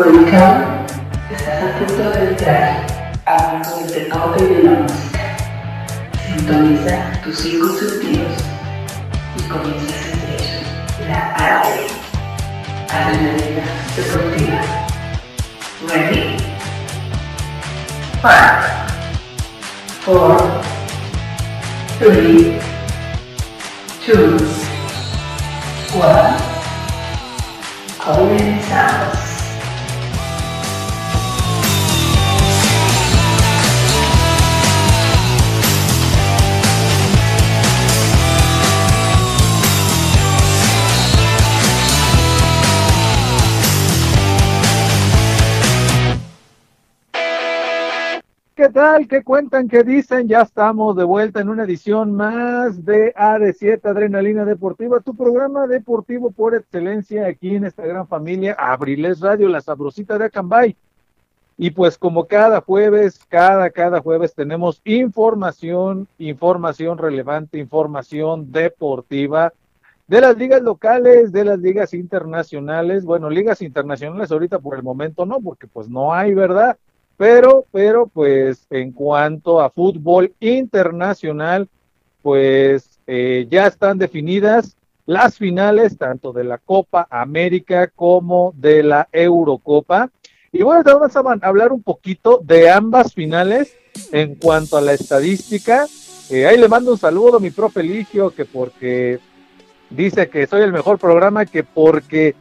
Involucrado, estás a punto de entrar al mundo del deporte y de la música. Sintoniza tus cinco sentidos y comienza a sentir la arte, adrenalina deportiva. Ready? Five, four, three, two, one. Tal? ¿Qué cuentan? ¿Qué dicen? Ya estamos de vuelta en una edición más de AD7 Adrenalina Deportiva, tu programa deportivo por excelencia aquí en esta gran familia, Abriles Radio, la sabrosita de Acambay. Y pues como cada jueves, cada, cada jueves tenemos información, información relevante, información deportiva de las ligas locales, de las ligas internacionales. Bueno, ligas internacionales ahorita por el momento no, porque pues no hay, ¿verdad? Pero, pero, pues en cuanto a fútbol internacional, pues eh, ya están definidas las finales tanto de la Copa América como de la Eurocopa. Y bueno, vamos a hablar un poquito de ambas finales en cuanto a la estadística. Eh, ahí le mando un saludo a mi profe Ligio, que porque dice que soy el mejor programa, que porque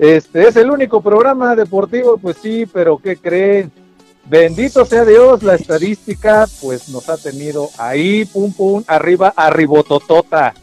este es el único programa deportivo, pues sí, pero ¿qué creen? Bendito sea Dios, la estadística pues nos ha tenido ahí, pum pum, arriba, arribototota.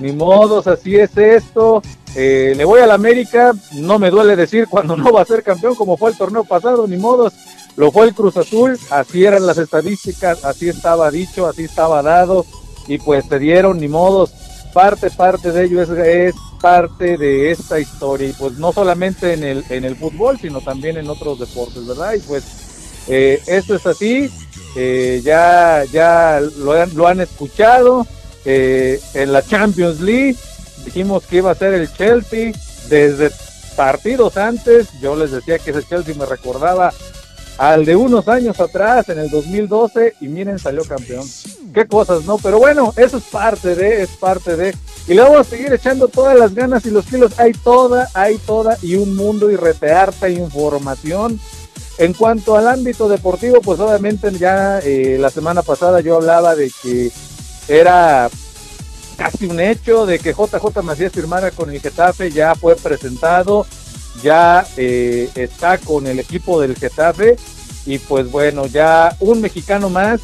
Ni modos, así es esto. Eh, le voy a la América, no me duele decir cuando no va a ser campeón como fue el torneo pasado, ni modos. Lo fue el Cruz Azul, así eran las estadísticas, así estaba dicho, así estaba dado y pues se dieron, ni modos. Parte, parte de ello es, es parte de esta historia y pues no solamente en el, en el fútbol, sino también en otros deportes, ¿verdad? Y pues eh, esto es así, eh, ya, ya lo han, lo han escuchado. Eh, en la Champions League dijimos que iba a ser el Chelsea desde partidos antes. Yo les decía que ese Chelsea me recordaba al de unos años atrás, en el 2012, y miren, salió campeón. Qué cosas, ¿no? Pero bueno, eso es parte de, es parte de. Y le vamos a seguir echando todas las ganas y los kilos. Hay toda, hay toda, y un mundo y retearta información en cuanto al ámbito deportivo, pues obviamente ya eh, la semana pasada yo hablaba de que era casi un hecho de que JJ Macías firmara con el Getafe, ya fue presentado, ya eh, está con el equipo del Getafe y pues bueno, ya un mexicano más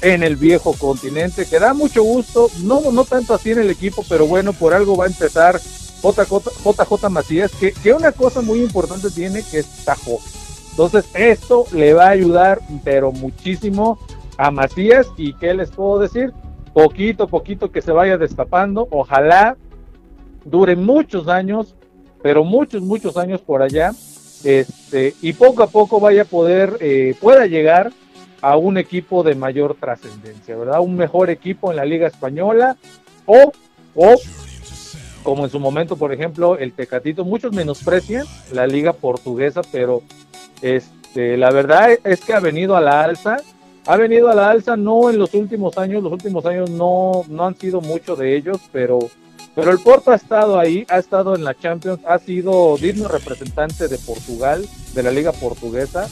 en el viejo continente, que da mucho gusto, no, no tanto así en el equipo, pero bueno, por algo va a empezar JJ, Macías, que, que una cosa muy importante tiene que está joven entonces, esto le va a ayudar, pero muchísimo a Macías. ¿Y qué les puedo decir? Poquito a poquito que se vaya destapando. Ojalá dure muchos años, pero muchos, muchos años por allá. Este, y poco a poco vaya a poder, eh, pueda llegar a un equipo de mayor trascendencia, ¿verdad? Un mejor equipo en la Liga Española o, o como en su momento, por ejemplo, el Tecatito, muchos menosprecian la Liga Portuguesa, pero este, la verdad es que ha venido a la alza, ha venido a la alza no en los últimos años, los últimos años no, no han sido mucho de ellos, pero, pero el Porto ha estado ahí, ha estado en la Champions, ha sido digno representante de Portugal, de la liga portuguesa,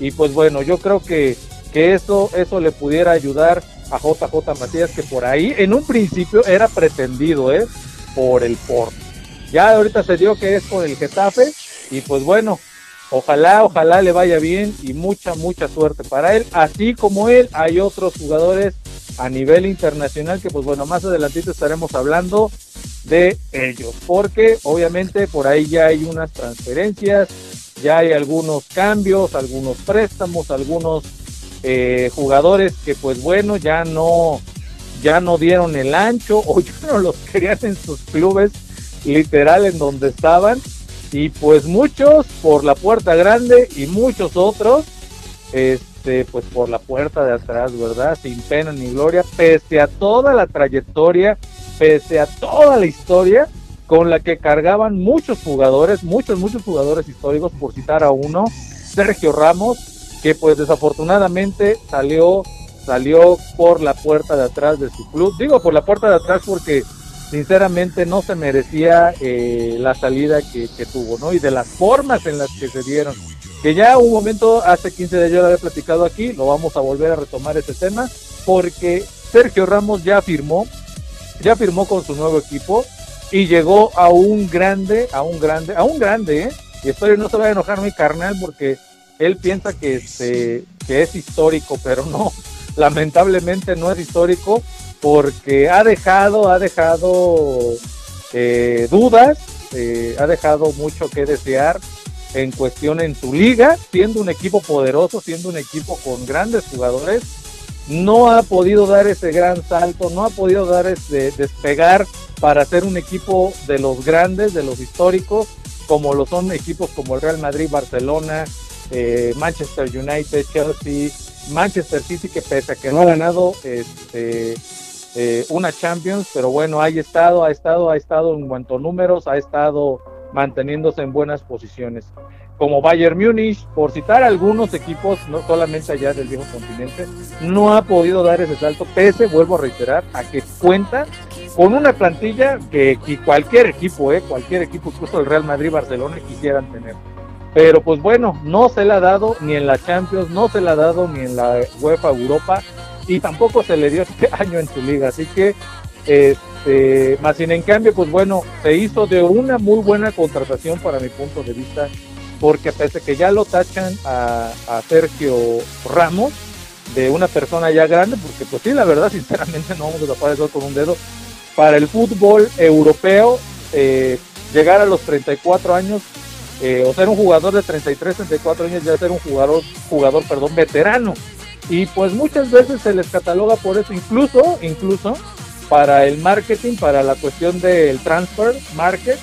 y pues bueno, yo creo que, que eso, eso le pudiera ayudar a JJ Macías, que por ahí en un principio era pretendido, ¿eh? por el Porto. Ya ahorita se dio que es por el Getafe, y pues bueno, Ojalá, ojalá le vaya bien y mucha, mucha suerte para él. Así como él, hay otros jugadores a nivel internacional, que pues bueno, más adelantito estaremos hablando de ellos, porque obviamente por ahí ya hay unas transferencias, ya hay algunos cambios, algunos préstamos, algunos eh, jugadores que pues bueno, ya no, ya no dieron el ancho o ya no los querían en sus clubes literal en donde estaban y pues muchos por la puerta grande y muchos otros este pues por la puerta de atrás, ¿verdad? Sin pena ni gloria, pese a toda la trayectoria, pese a toda la historia con la que cargaban muchos jugadores, muchos muchos jugadores históricos por citar a uno, Sergio Ramos, que pues desafortunadamente salió salió por la puerta de atrás de su club. Digo por la puerta de atrás porque sinceramente no se merecía eh, la salida que, tuvo, ¿no? Y de las formas en las que se dieron. Que ya un momento, hace 15 días yo lo había platicado aquí, lo vamos a volver a retomar ese tema, porque Sergio Ramos ya firmó, ya firmó con su nuevo equipo y llegó a un grande, a un grande, a un grande, ¿eh? Y espero no se vaya a enojar mi carnal porque él piensa que, este, que es histórico, pero no, lamentablemente no es histórico porque ha dejado, ha dejado eh, dudas, eh, ha dejado mucho que desear en cuestión en su liga, siendo un equipo poderoso, siendo un equipo con grandes jugadores, no ha podido dar ese gran salto, no ha podido dar ese despegar para ser un equipo de los grandes, de los históricos, como lo son equipos como el Real Madrid, Barcelona, eh, Manchester United, Chelsea, Manchester City, que pese a que no ha ganado este, eh, una Champions, pero bueno, ha estado, ha estado, ha estado en cuanto a números, ha estado manteniéndose en buenas posiciones. Como Bayern Múnich, por citar algunos equipos, no solamente allá del viejo continente, no ha podido dar ese salto, pese, vuelvo a reiterar, a que cuenta con una plantilla que, cualquier equipo, eh, cualquier equipo, incluso el Real Madrid, Barcelona, quisieran tener. Pero pues bueno, no se le ha dado ni en la Champions, no se le ha dado ni en la UEFA Europa, y tampoco se le dio este año en su liga. Así que, este, más sin en cambio, pues bueno, se hizo de una muy buena contratación para mi punto de vista, porque pese que ya lo tachan a, Sergio Ramos, de una persona ya grande, porque pues sí, la verdad, sinceramente no vamos a tapar eso con un dedo, para el fútbol europeo, eh, llegar a los 34 años, eh, o ser un jugador de 33, 34 años, ya ser un jugador, jugador, perdón, veterano y pues muchas veces se les cataloga por eso, incluso, incluso para el marketing, para la cuestión del transfer market,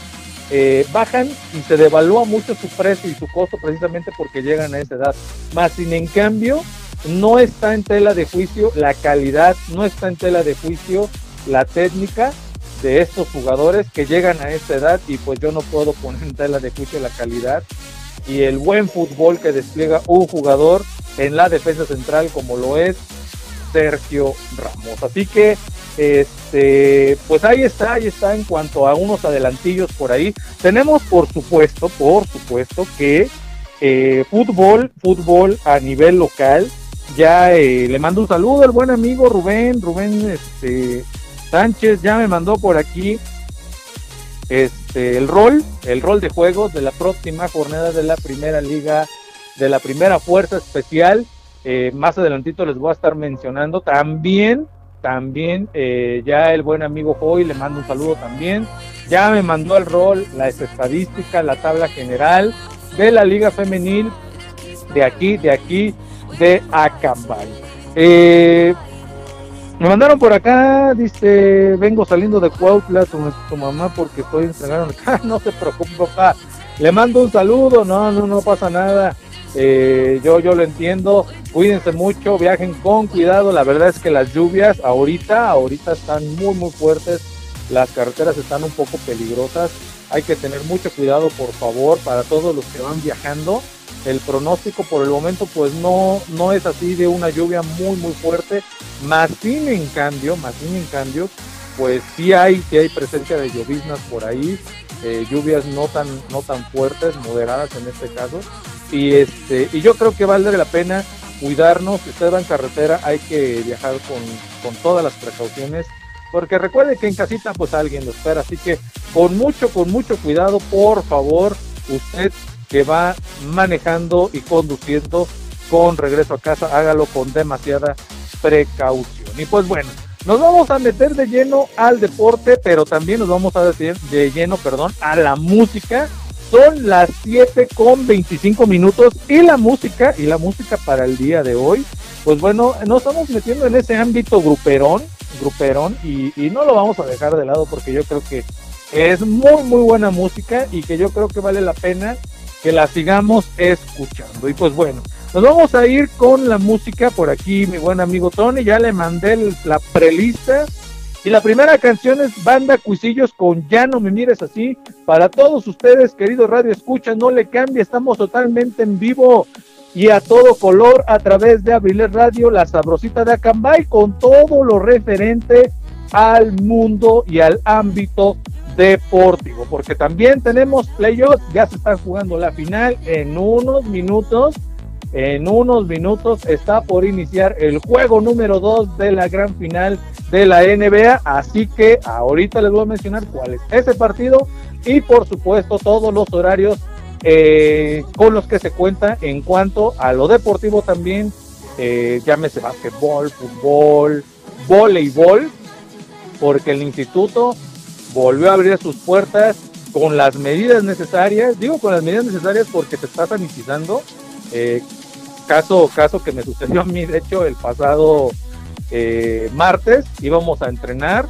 eh, bajan y se devalúa mucho su precio y su costo precisamente porque llegan a esa edad. Más sin en cambio, no está en tela de juicio la calidad, no está en tela de juicio la técnica de estos jugadores que llegan a esa edad y pues yo no puedo poner en tela de juicio la calidad y el buen fútbol que despliega un jugador en la defensa central como lo es Sergio Ramos. Así que, este, pues ahí está, ahí está en cuanto a unos adelantillos por ahí. Tenemos, por supuesto, por supuesto que eh, fútbol, fútbol a nivel local. Ya eh, le mando un saludo al buen amigo Rubén, Rubén este, Sánchez, ya me mandó por aquí este, el rol, el rol de juegos de la próxima jornada de la primera liga de la primera fuerza especial. Eh, más adelantito les voy a estar mencionando. También, también, eh, ya el buen amigo Hoy le mando un saludo también. Ya me mandó el rol, la estadística, la tabla general de la Liga Femenil de aquí, de aquí, de Acambay. Eh, me mandaron por acá, dice, vengo saliendo de Cuautla, tu, tu mamá porque estoy entregando. no se preocupe, papá. Le mando un saludo, no, no, no pasa nada. Eh, yo, yo lo entiendo, cuídense mucho, viajen con cuidado, la verdad es que las lluvias ahorita, ahorita están muy muy fuertes, las carreteras están un poco peligrosas, hay que tener mucho cuidado por favor para todos los que van viajando, el pronóstico por el momento pues no, no es así de una lluvia muy muy fuerte, más sin en cambio, más sin en cambio, pues sí hay, sí hay presencia de lloviznas por ahí, eh, lluvias no tan, no tan fuertes, moderadas en este caso, y, este, y yo creo que vale la pena cuidarnos. Si usted va en carretera, hay que viajar con, todas las precauciones. Porque recuerde que en casita pues alguien lo espera. Así que con mucho, con mucho cuidado, por favor, usted que va manejando y conduciendo con regreso a casa, hágalo con demasiada precaución. Y pues bueno, nos vamos a meter de lleno al deporte, pero también nos vamos a decir de lleno, perdón, a la música. Son las 7 con 25 minutos y la música, y la música para el día de hoy, pues bueno, nos estamos metiendo en ese ámbito gruperón, gruperón, y, y no lo vamos a dejar de lado porque yo creo que es muy, muy buena música y que yo creo que vale la pena que la sigamos escuchando. Y pues bueno, nos vamos a ir con la música por aquí, mi buen amigo Tony. Ya le mandé la prelista. Y la primera canción es Banda Cuisillos con Ya no me mires así. Para todos ustedes, queridos Radio Escucha, no le cambie, estamos totalmente en vivo y a todo color a través de Abriles Radio, la sabrosita de Acambay, con todo lo referente al mundo y al ámbito deportivo, porque también tenemos playoffs, ya se están jugando la final en unos minutos. En unos minutos está por iniciar el juego número 2 de la gran final de la NBA, así que ahorita les voy a mencionar cuál es ese partido y por supuesto todos los horarios eh, con los que se cuenta en cuanto a lo deportivo también, eh, llámese basquetbol, fútbol, voleibol, porque el instituto volvió a abrir sus puertas con las medidas necesarias, digo con las medidas necesarias porque se está sanitizando, eh, caso, caso que me sucedió a mí, de hecho, el pasado eh, martes íbamos a entrenar,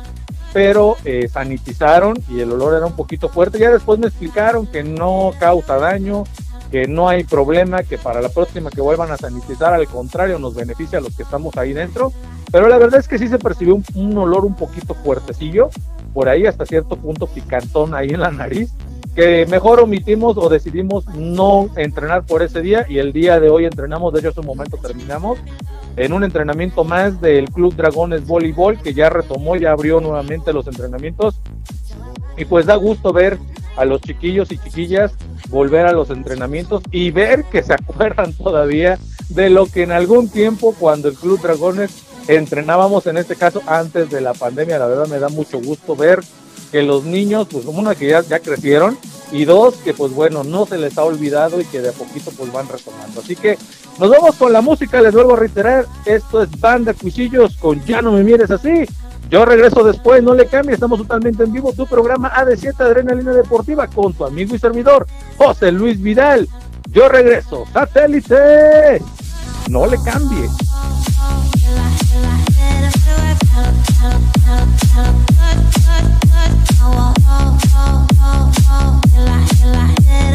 pero eh, sanitizaron y el olor era un poquito fuerte, ya después me explicaron que no causa daño, que no hay problema, que para la próxima que vuelvan a sanitizar, al contrario, nos beneficia a los que estamos ahí dentro, pero la verdad es que sí se percibió un, un olor un poquito fuertecillo, por ahí hasta cierto punto picantón ahí en la nariz, que mejor omitimos o decidimos no entrenar por ese día y el día de hoy entrenamos, de hecho hace un momento terminamos en un entrenamiento más del Club Dragones Voleibol que ya retomó, ya abrió nuevamente los entrenamientos. Y pues da gusto ver a los chiquillos y chiquillas volver a los entrenamientos y ver que se acuerdan todavía de lo que en algún tiempo cuando el Club Dragones entrenábamos en este caso antes de la pandemia. La verdad me da mucho gusto ver que los niños, pues una que ya, ya crecieron y dos que pues bueno, no se les ha olvidado y que de a poquito pues van retomando. Así que nos vamos con la música, les vuelvo a reiterar, esto es Banda Cuchillos con Ya no me mires así. Yo regreso después, no le cambie, estamos totalmente en vivo, tu programa AD7 Adrenalina Deportiva con tu amigo y servidor, José Luis Vidal. Yo regreso, satélite, no le cambie.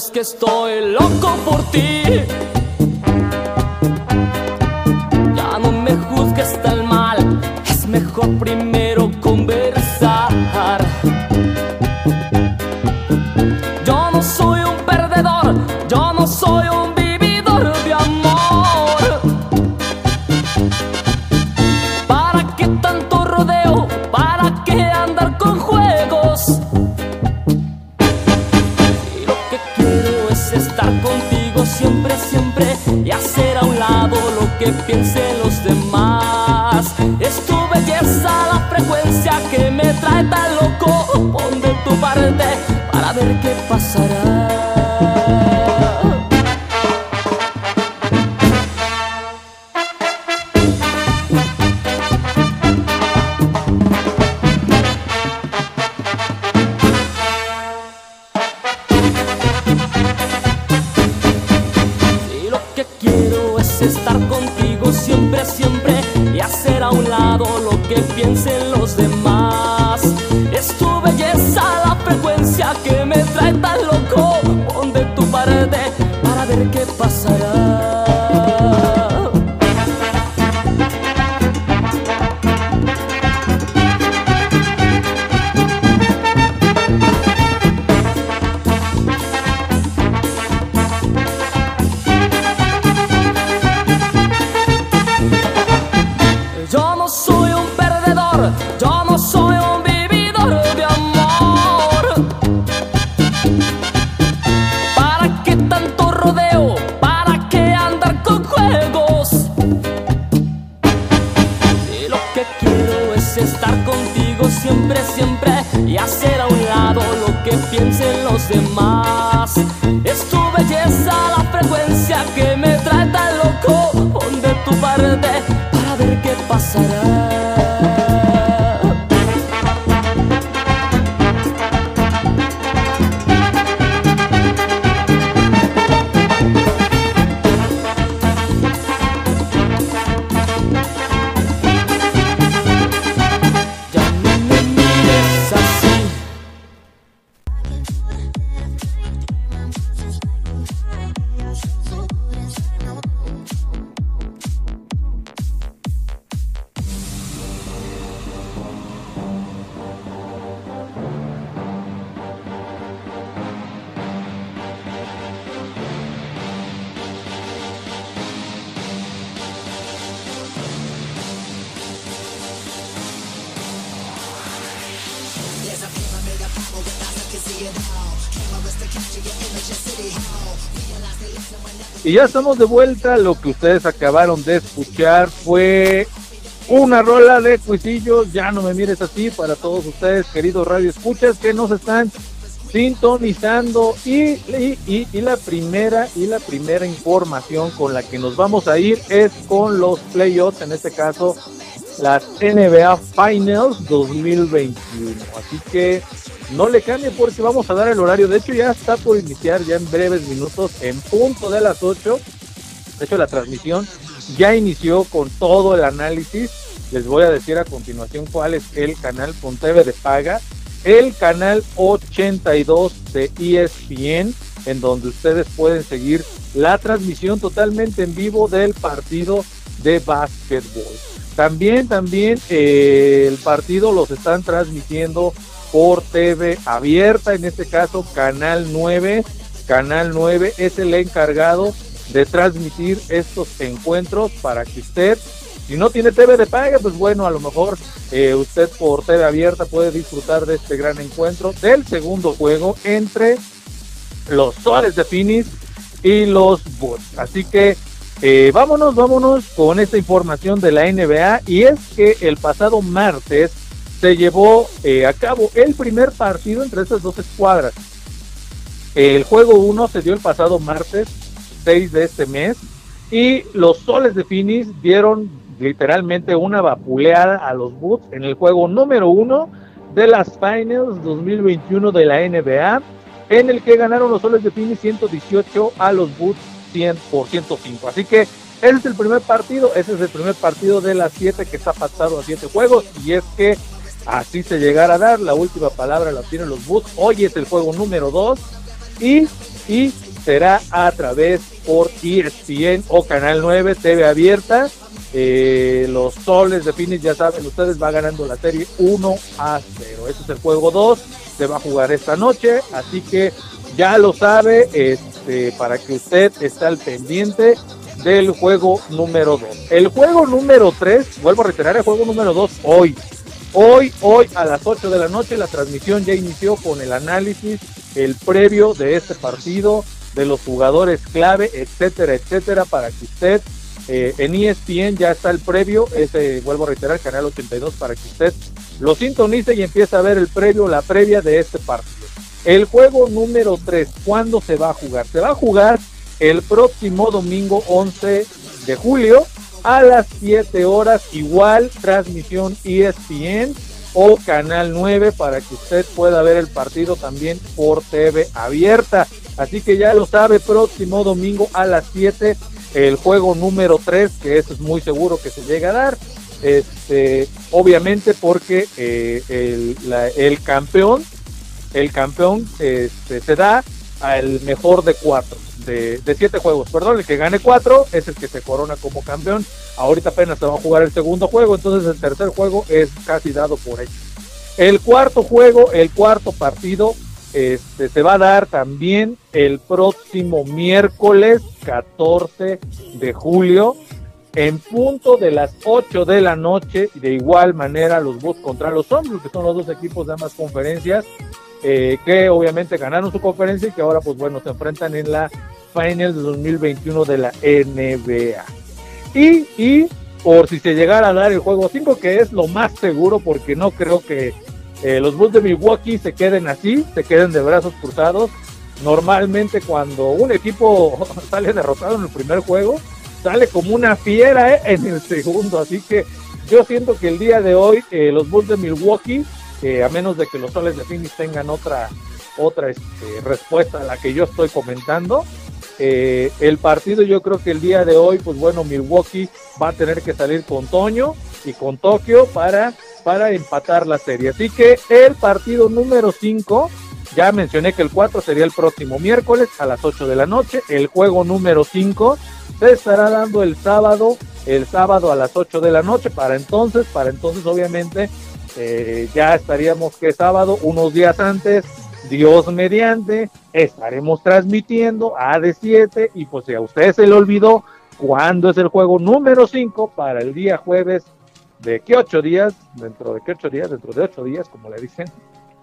ves que estoy loco por ti. Loco. Pon de tu parte para ver qué pasará. Y ya estamos de vuelta. Lo que ustedes acabaron de escuchar fue una rola de cuisillos. Ya no me mires así para todos ustedes, queridos radio escuchas, que nos están sintonizando. Y, y, y, la primera y la primera información con la que nos vamos a ir es con los playoffs, en este caso las NBA Finals 2021. Así que no le cambie porque vamos a dar el horario. De hecho, ya está por iniciar ya en breves minutos, en punto de las 8. De hecho, la transmisión ya inició con todo el análisis. Les voy a decir a continuación cuál es el canal con de paga. El canal 82 de ESPN, en donde ustedes pueden seguir la transmisión totalmente en vivo del partido de básquetbol. También, también eh, el partido los están transmitiendo por TV abierta, en este caso Canal 9. Canal 9 es el encargado de transmitir estos encuentros para que usted, si no tiene TV de paga, pues bueno, a lo mejor eh, usted por TV abierta puede disfrutar de este gran encuentro del segundo juego entre los Soles de Finis y los Bulls. Así que eh, vámonos, vámonos con esta información de la NBA y es que el pasado martes se llevó eh, a cabo el primer partido entre estas dos escuadras. El juego 1 se dio el pasado martes 6 de este mes y los soles de Finis dieron literalmente una vapuleada a los Boots en el juego número 1 de las Finals 2021 de la NBA, en el que ganaron los soles de Finis 118 a los Boots 100 por 105. Así que ese es el primer partido, ese es el primer partido de las 7 que está pasado a 7 juegos y es que así se llegará a dar. La última palabra la tienen los Boots. Hoy es el juego número 2 y, y será a través por ESPN o Canal 9, TV abierta. Eh, los soles de Phoenix, ya saben, ustedes va ganando la serie 1 a 0. Ese es el juego 2, se va a jugar esta noche, así que ya lo sabe, este, para que usted esté al pendiente del juego número 2. El juego número 3, vuelvo a reiterar, el juego número 2 hoy, Hoy, hoy a las 8 de la noche la transmisión ya inició con el análisis, el previo de este partido, de los jugadores clave, etcétera, etcétera, para que usted eh, en ESPN ya está el previo, ese vuelvo a reiterar, canal 82, para que usted lo sintonice y empiece a ver el previo, la previa de este partido. El juego número 3, ¿cuándo se va a jugar? Se va a jugar el próximo domingo 11 de julio a las 7 horas, igual transmisión ESPN o Canal 9 para que usted pueda ver el partido también por TV abierta. Así que ya lo sabe, próximo domingo a las 7, el juego número 3, que eso es muy seguro que se llega a dar. Este, obviamente porque eh, el, el, campeón, el campeón este, se da al mejor de cuatro de, siete juegos. Perdón, el que gane cuatro es el que se corona como campeón. Ahorita apenas se va a jugar el segundo juego, entonces el tercer juego es casi dado por hecho. El cuarto juego, el cuarto partido, este, se va a dar también el próximo miércoles 14 de julio en punto de las 8 de la noche. De igual manera, los Bulls contra los Hombres, que son los dos equipos de ambas conferencias, eh, que obviamente ganaron su conferencia y que ahora, pues bueno, se enfrentan en la Final de 2021 de la NBA. Y, y por si se llegara a dar el juego 5, que es lo más seguro, porque no creo que eh, los Bulls de Milwaukee se queden así, se queden de brazos cruzados. normalmente cuando un equipo sale derrotado en el primer juego, sale como una fiera ¿eh? en el segundo. Así que yo siento que el día de hoy eh, los Bulls de Milwaukee, a menos de que los soles de Phoenix tengan otra, otra este, respuesta a la que yo estoy comentando, eh, el partido yo creo que el día de hoy, pues bueno, Milwaukee va a tener que salir con Toño y con Tokio para, para empatar la serie. Así que el partido número 5 ya mencioné que el 4 sería el próximo miércoles a las 8 de la noche. El juego número 5 se estará dando el sábado, el sábado a las 8 de la noche. Para entonces, para entonces obviamente eh, ya estaríamos que sábado, unos días antes, Dios mediante, estaremos transmitiendo AD7 y pues si a usted se le olvidó cuándo es el juego número 5 para el día jueves de qué ocho días, dentro de qué ocho días, dentro de ocho días, como le dicen,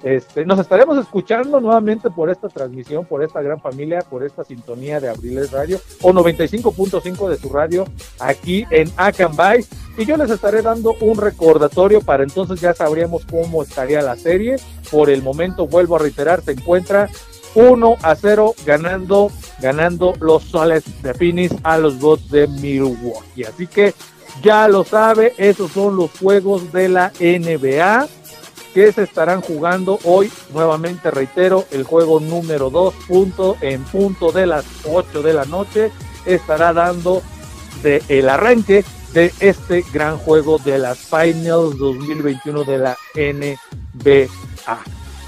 este, nos estaremos escuchando nuevamente por esta transmisión, por esta gran familia, por esta sintonía de Abriles Radio o 95.5 de su radio aquí en Acambay. Y yo les estaré dando un recordatorio para entonces ya sabríamos cómo estaría la serie. Por el momento, vuelvo a reiterar, se encuentra 1 a 0 ganando, ganando los soles de Phoenix a los bots de Milwaukee. Así que ya lo sabe, esos son los juegos de la NBA que se estarán jugando hoy. Nuevamente reitero, el juego número 2 punto en punto de las 8 de la noche estará dando el arranque de este gran juego de las Finals 2021 de la NBA.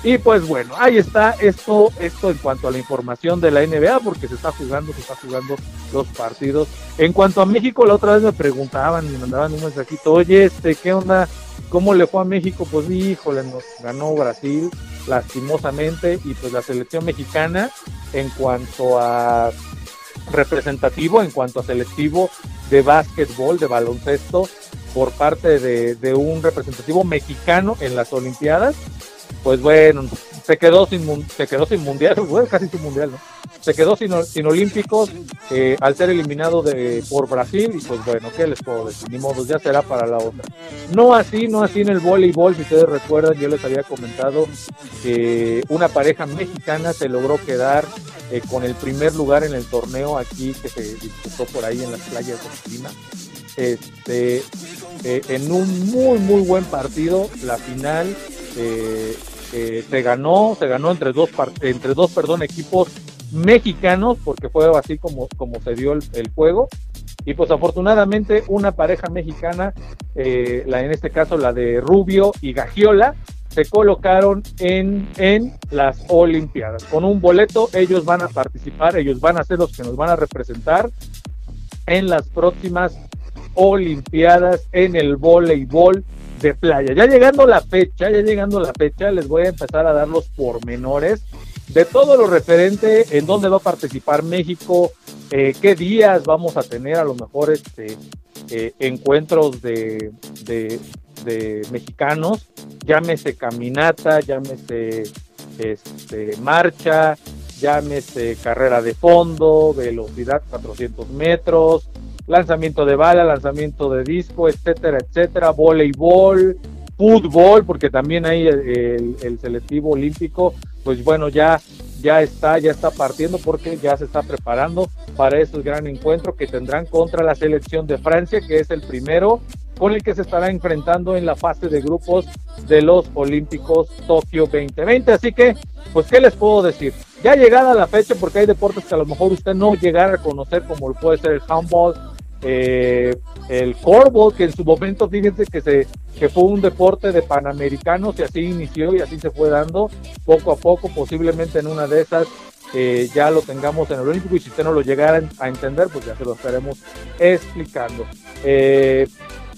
Y pues bueno, ahí está esto, esto en cuanto a la información de la NBA, porque se está jugando, se está jugando los partidos. En cuanto a México, la otra vez me preguntaban, me mandaban un mensajito, oye, este, ¿qué onda? ¿Cómo le fue a México? Pues híjole, nos ganó Brasil lastimosamente y pues la selección mexicana en cuanto a representativo, en cuanto a selectivo de básquetbol, de baloncesto, por parte de, de un representativo mexicano en las Olimpiadas, pues bueno, se quedó sin, se quedó sin mundial, bueno, casi sin mundial, ¿no? Se quedó sin, sin olímpicos eh, al ser eliminado de, por Brasil y pues bueno, ¿qué les puedo decir? Ni modo, ya será para la otra. No así, no así en el voleibol, si ustedes recuerdan, yo les había comentado que una pareja mexicana se logró quedar eh, con el primer lugar en el torneo aquí que se disputó por ahí en las playas de Lima. Este, eh, en un muy, muy buen partido, la final eh, eh, se ganó, se ganó entre dos, entre dos perdón, equipos mexicanos, porque fue así como, como se dio el, juego. Y pues afortunadamente una pareja mexicana, eh, la, en este caso la de Rubio y Gagiola, se colocaron en, en las Olimpiadas. Con un boleto ellos van a participar, ellos van a ser los que nos van a representar en las próximas Olimpiadas en el voleibol de playa. Ya llegando la fecha, ya llegando la fecha, les voy a empezar a dar los pormenores de todo lo referente en dónde va a participar México, eh, qué días vamos a tener a lo mejor este eh, encuentros de, de, mexicanos, llámese caminata, llámese este, marcha, llámese carrera de fondo, velocidad 400 metros, lanzamiento de bala, lanzamiento de disco, etcétera, etcétera, voleibol, fútbol, porque también hay el, selectivo olímpico, pues bueno, ya, ya está, ya está partiendo porque ya se está preparando para este gran encuentro que tendrán contra la selección de Francia, que es el primero con el que se estará enfrentando en la fase de grupos de los Olímpicos Tokio 2020. Así que, pues, ¿qué les puedo decir? Ya llegada la fecha, porque hay deportes que a lo mejor usted no llegara a conocer, como puede ser el handball, eh, el corvo, que en su momento, fíjense que, se, que fue un deporte de panamericanos y así inició y así se fue dando poco a poco, posiblemente en una de esas eh, ya lo tengamos en el Olímpico y si usted no lo llegara a entender, pues ya se lo estaremos explicando. Eh,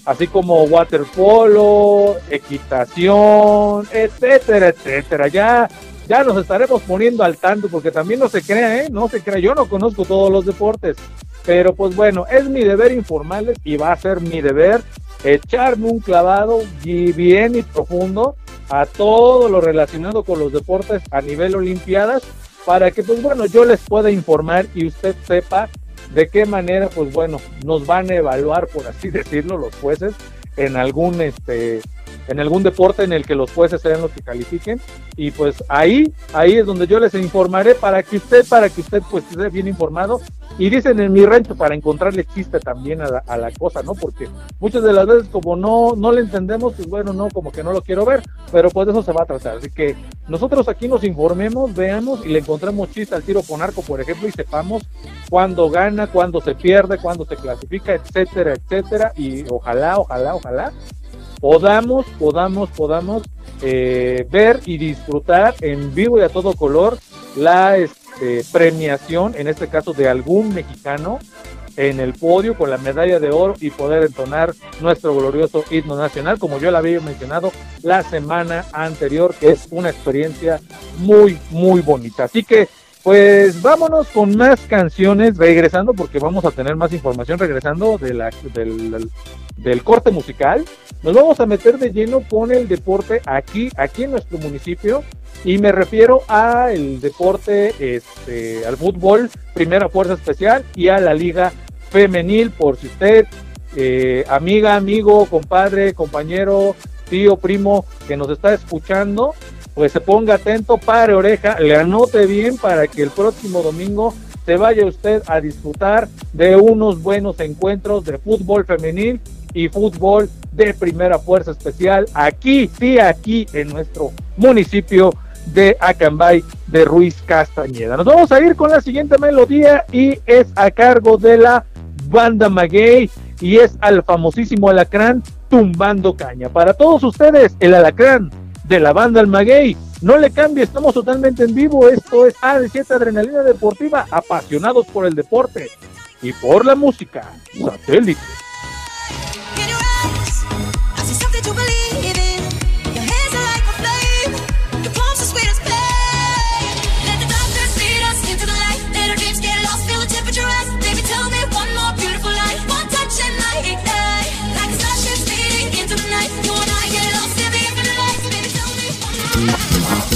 así como waterpolo, equitación, etcétera, etcétera. Ya, ya nos estaremos poniendo al tanto porque también no se crea, ¿eh? No se crea, yo no conozco todos los deportes. Pero pues bueno, es mi deber informarles y va a ser mi deber echarme un clavado bien y profundo a todo lo relacionado con los deportes a nivel olimpiadas para que pues bueno yo les pueda informar y usted sepa de qué manera pues bueno nos van a evaluar por así decirlo los jueces en algún este en algún deporte en el que los jueces sean los que califiquen. Y pues ahí, ahí es donde yo les informaré para que usted, para que usted pues esté bien informado. Y dicen en mi rancho para encontrarle chiste también a la, a la cosa, ¿no? Porque muchas de las veces como no, no le entendemos, pues bueno, no, como que no lo quiero ver, pero pues de eso se va a tratar. Así que nosotros aquí nos informemos, veamos y le encontremos chiste al tiro con arco, por ejemplo, y sepamos cuándo gana, cuándo se pierde, cuándo se clasifica, etcétera, etcétera. Y ojalá, ojalá, ojalá podamos, podamos, podamos eh, ver y disfrutar en vivo y a todo color la este, premiación, en este caso de algún mexicano, en el podio con la medalla de oro y poder entonar nuestro glorioso himno nacional, como yo lo había mencionado la semana anterior, que es una experiencia muy, muy bonita. Así que pues vámonos con más canciones, regresando, porque vamos a tener más información regresando de la, del, del, corte musical. Nos vamos a meter de lleno con el deporte aquí, aquí en nuestro municipio, y me refiero al deporte, este, al fútbol, primera fuerza especial, y a la liga femenil, por si usted, eh, amiga, amigo, compadre, compañero, tío, primo, que nos está escuchando, pues se ponga atento, pare oreja, le anote bien para que el próximo domingo se vaya usted a disfrutar de unos buenos encuentros de fútbol femenil y fútbol de primera fuerza especial aquí, sí, aquí en nuestro municipio de Acambay de Ruiz Castañeda. Nos vamos a ir con la siguiente melodía y es a cargo de la banda Maguey y es al famosísimo Alacrán tumbando caña. Para todos ustedes, el Alacrán de la banda Almaguey. No le cambie, estamos totalmente en vivo. Esto es AD7 Adrenalina Deportiva, apasionados por el deporte y por la música. Satélite.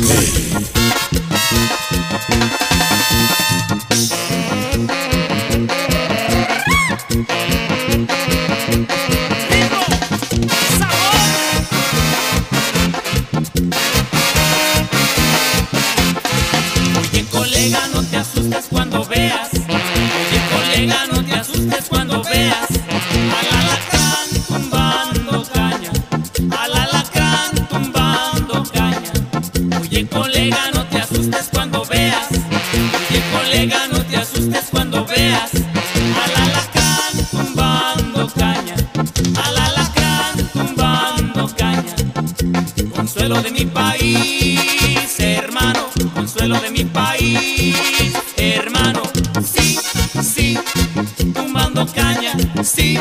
Oye Oye colega, no te asustes cuando veas. Oye colega, no te asustes cuando veas. Al alacrán tumbando caña. Al alacrán tumbando caña. Consuelo de mi país, hermano, consuelo de mi país, hermano. Sí, sí, tumbando caña, sí,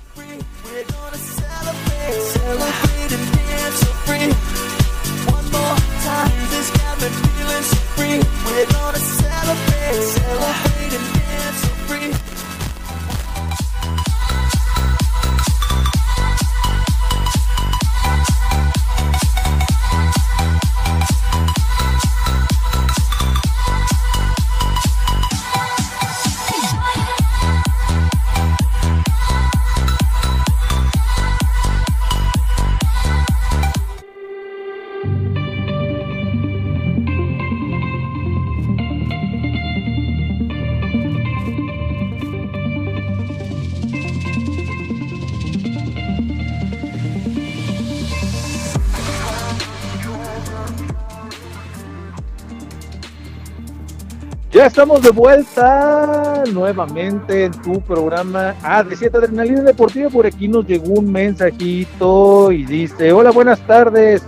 Ya estamos de vuelta nuevamente en tu programa AD7 Adrenalina Deportiva. Por aquí nos llegó un mensajito y dice: Hola, buenas tardes.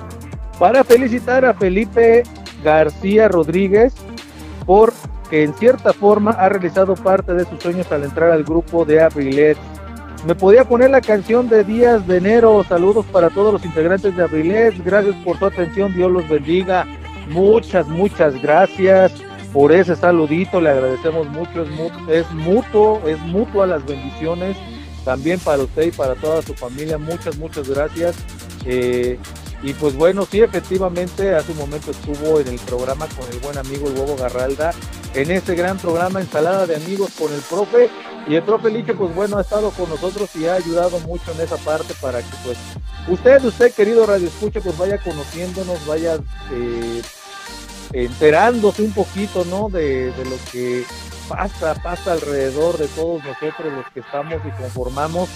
Para felicitar a Felipe García Rodríguez por que en cierta forma ha realizado parte de sus sueños al entrar al grupo de Abrilet. Me podía poner la canción de Días de Enero. Saludos para todos los integrantes de Abrilet. Gracias por su atención. Dios los bendiga. Muchas, muchas gracias por ese saludito, le agradecemos mucho, es, mu- es mutuo, es mutua las bendiciones, también para usted y para toda su familia, muchas, muchas gracias. Eh, y pues bueno, sí, efectivamente, hace un momento estuvo en el programa con el buen amigo el Huevo Garralda, en ese gran programa Ensalada de Amigos con el profe, y el profe Liche, pues bueno, ha estado con nosotros y ha ayudado mucho en esa parte para que pues usted, usted querido Radio Escucha, pues vaya conociéndonos, vaya... eh, enterándose un poquito, ¿no? De, lo que pasa, pasa alrededor de todos nosotros los que estamos y conformamos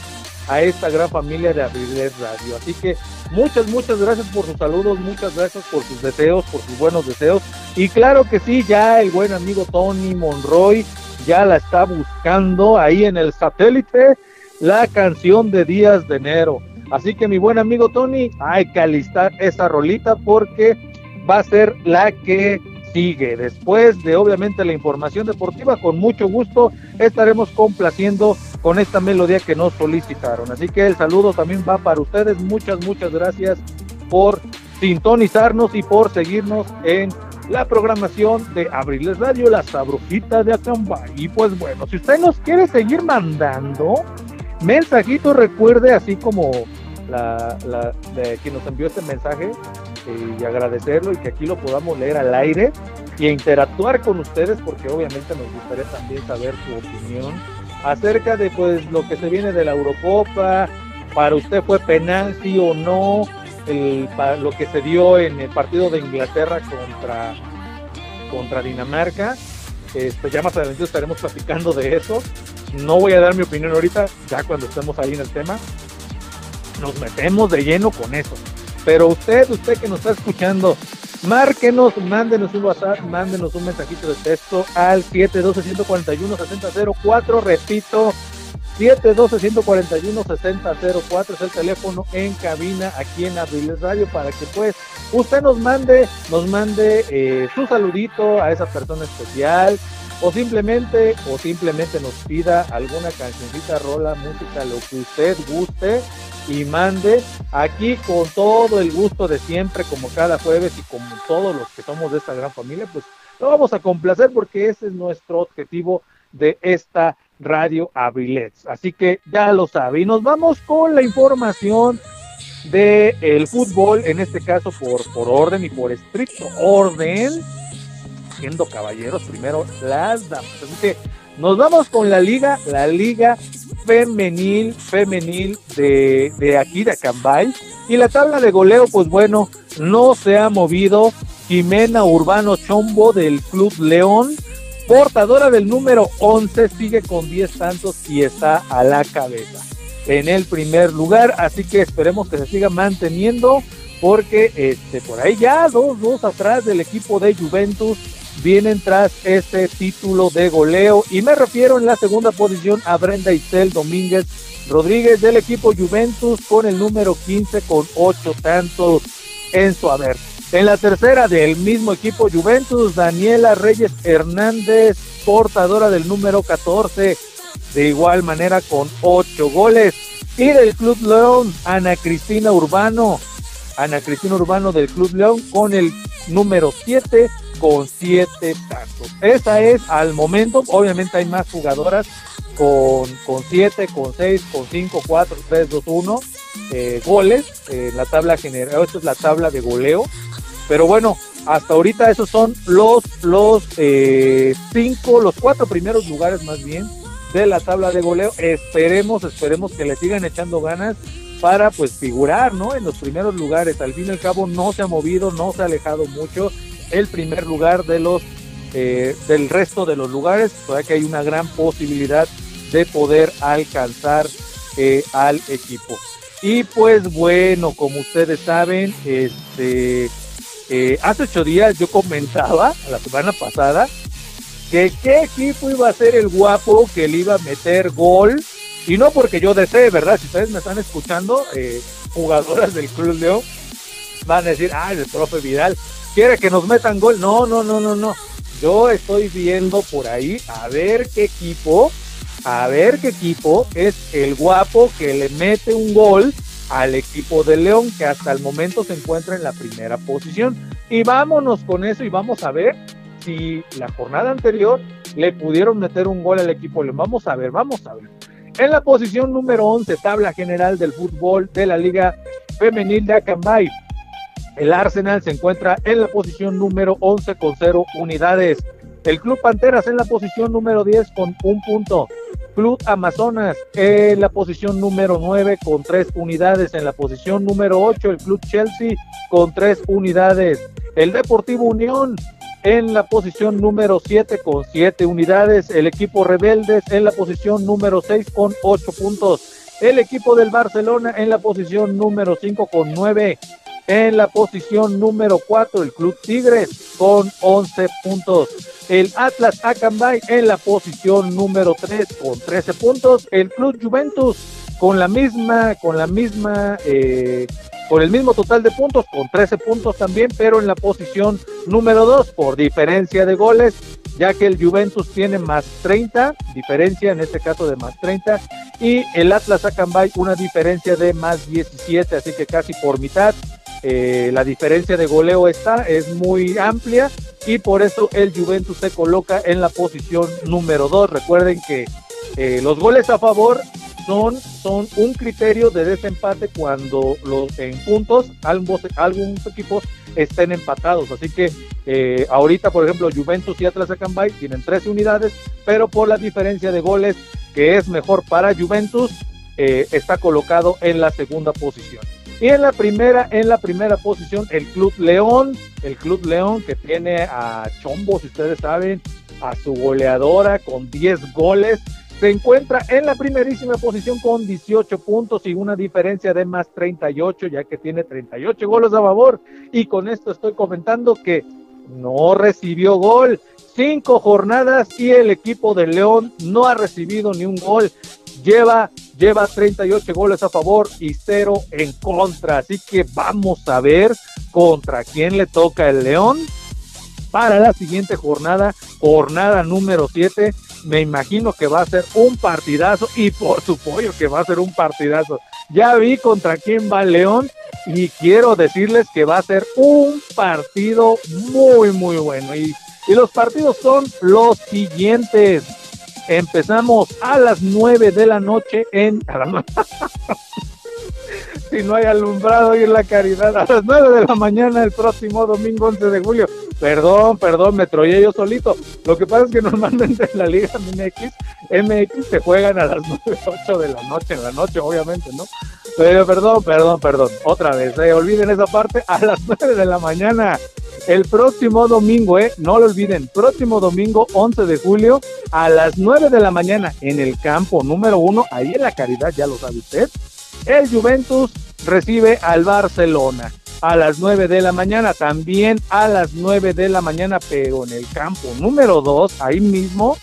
a esta gran familia de Abrilet Radio. Así que muchas, muchas gracias por sus saludos, muchas gracias por sus deseos, por sus buenos deseos. Y claro que sí, ya el buen amigo Tony Monroy ya la está buscando ahí en el satélite, la canción de Días de Enero. Así que mi buen amigo Tony, hay que alistar esa rolita porque va a ser la que sigue. Después de obviamente la información deportiva, con mucho gusto estaremos complaciendo con esta melodía que nos solicitaron. Así que el saludo también va para ustedes. Muchas, muchas gracias por sintonizarnos y por seguirnos en la programación de Abriles Radio, la sabrosita de Acambay. Y pues bueno, si usted nos quiere seguir mandando mensajitos, recuerde así como la, quien nos envió este mensaje y agradecerlo y que aquí lo podamos leer al aire y interactuar con ustedes porque obviamente nos gustaría también saber su opinión acerca de pues lo que se viene de la Eurocopa, para usted fue penal sí o no, el, lo que se dio en el partido de Inglaterra contra, contra Dinamarca. Este, ya más adelante estaremos platicando de eso. No voy a dar mi opinión ahorita, ya cuando estemos ahí en el tema. Nos metemos de lleno con eso. Pero usted, usted que nos está escuchando, márquenos, mándenos un WhatsApp, mándenos un mensajito de texto al 712-141-6004. Repito, 712-141-6004 es el teléfono en cabina aquí en Abriles Radio para que pues usted nos mande, nos mande eh, su saludito a esa persona especial o simplemente, o simplemente nos pida alguna cancioncita, rola, música, lo que usted guste y mande aquí con todo el gusto de siempre, como cada jueves y como todos los que somos de esta gran familia, pues lo vamos a complacer porque ese es nuestro objetivo de esta Radio Abrilets. Así que ya lo sabe. Y nos vamos con la información de el fútbol, en este caso por, por orden y por estricto orden, siendo caballeros primero las damas. Así que nos vamos con la liga, la liga femenil, femenil de, de aquí de Acambay. Y la tabla de goleo, pues bueno, no se ha movido. Jimena Urbano Chombo del Club León, portadora del número 11, sigue con 10 tantos y está a la cabeza en el primer lugar. Así que esperemos que se siga manteniendo porque este por ahí ya dos, dos atrás del equipo de Juventus vienen tras este título de goleo. Y me refiero en la segunda posición a Brenda Isel Domínguez Rodríguez del equipo Juventus con el número 15 con 8 tantos en su haber. En la tercera del mismo equipo Juventus, Daniela Reyes Hernández, portadora del número 14, de igual manera con 8 goles. Y del Club León, Ana Cristina Urbano, Ana Cristina Urbano del Club León con el número 7 con 7 tantos. Esa es al momento, obviamente hay más jugadoras con, con 7, con 6, con 5, 4, 3, 2, 1 eh, goles en la tabla general. Esta es la tabla de goleo. Pero bueno, hasta ahorita esos son los los eh, cinco, los cuatro primeros lugares más bien de la tabla de goleo. Esperemos, esperemos que le sigan echando ganas para pues figurar, ¿no? En los primeros lugares. Al fin y al cabo no se ha movido, no se ha alejado mucho el primer lugar de los eh, del resto de los lugares. Todavía que hay una gran posibilidad de poder alcanzar eh, al equipo. Y pues bueno, como ustedes saben, este eh, hace ocho días yo comentaba, la semana pasada, que qué equipo iba a ser el guapo que le iba a meter gol. Y no porque yo desee, ¿verdad? Si ustedes me están escuchando, jugadoras del Club León, van a decir, ah, el profe Vidal quiere que nos metan gol. No, no, no, no, no. Yo estoy viendo por ahí a ver qué equipo, a ver qué equipo es el guapo que le mete un gol al equipo de León, que hasta el momento se encuentra en la primera posición. Y vámonos con eso y vamos a ver si la jornada anterior le pudieron meter un gol al equipo León. Vamos a ver, vamos a ver. En la posición número 11, tabla general del fútbol de la Liga Femenil de Acambay. El Arsenal se encuentra en la posición número 11 con 0 unidades. El Club Panteras en la posición número 10 con un punto. Club Amazonas en la posición número 9 con 3 unidades. En la posición número 8 el Club Chelsea con 3 unidades. El Deportivo Unión en la posición número 7 con 7 unidades. El equipo Rebeldes en la posición número 6 con 8 puntos. El equipo del Barcelona en la posición número 5 con 9. En la posición número 4 el Club Tigres con 11 puntos. El Atlas Acambay en la posición número 3 con 13 puntos. El Club Juventus con la misma, con la misma, eh, con el mismo total de puntos, con 13 puntos también, pero en la posición número 2 por diferencia de goles, ya que el Juventus tiene más 30, diferencia en este caso de más 30, y el Atlas Acambay una diferencia de más 17, así que casi por mitad. Eh, la diferencia de goleo está, es muy amplia y por eso el Juventus se coloca en la posición número 2. Recuerden que eh, los goles a favor son, son un criterio de desempate cuando los en puntos ambos, algunos equipos estén empatados. Así que eh, ahorita, por ejemplo, Juventus y Atlas Acambay tienen 13 unidades, pero por la diferencia de goles que es mejor para Juventus, está colocado en la segunda posición. Y en la primera, en la primera posición, el Club León, el Club León que tiene a Chombo, si ustedes saben, a su goleadora con 10 goles, se encuentra en la primerísima posición con 18 puntos y una diferencia de más 38, ya que tiene 38 goles a favor. Y con esto estoy comentando que no recibió gol. Cinco jornadas y el equipo de León no ha recibido ni un gol. Lleva, lleva 38 goles a favor y cero en contra. Así que vamos a ver contra quién le toca el León para la siguiente jornada, jornada número 7. Me imagino que va a ser un partidazo y por supuesto que va a ser un partidazo. Ya vi contra quién va el León y quiero decirles que va a ser un partido muy, muy bueno. Y, y los partidos son los siguientes. Empezamos a las 9 de la noche en... si no hay alumbrado en la caridad, a las 9 de la mañana el próximo domingo 11 de julio. Perdón, perdón, me troyé yo solito. Lo que pasa es que normalmente en la Liga MX, MX se juegan a las 9, 8 de la noche, en la noche obviamente, ¿no? Perdón, perdón, perdón. Otra vez, eh, olviden esa parte, a las 9 de la mañana. El próximo domingo, eh, no lo olviden, próximo domingo 11 de julio a las 9 de la mañana en el campo número 1, ahí en la Caridad, ya lo sabe usted, el Juventus recibe al Barcelona. a las 9 de la mañana, también a las 9 de la mañana, pero en el campo número 2, ahí mismo,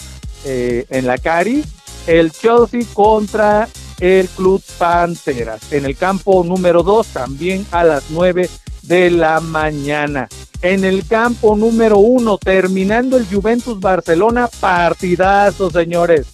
eh, en la Cari, el Chelsea contra el Club Panteras. En el campo número 2, también a las 9 de la mañana. En el campo número 1, terminando el Juventus Barcelona, partidazo, señores.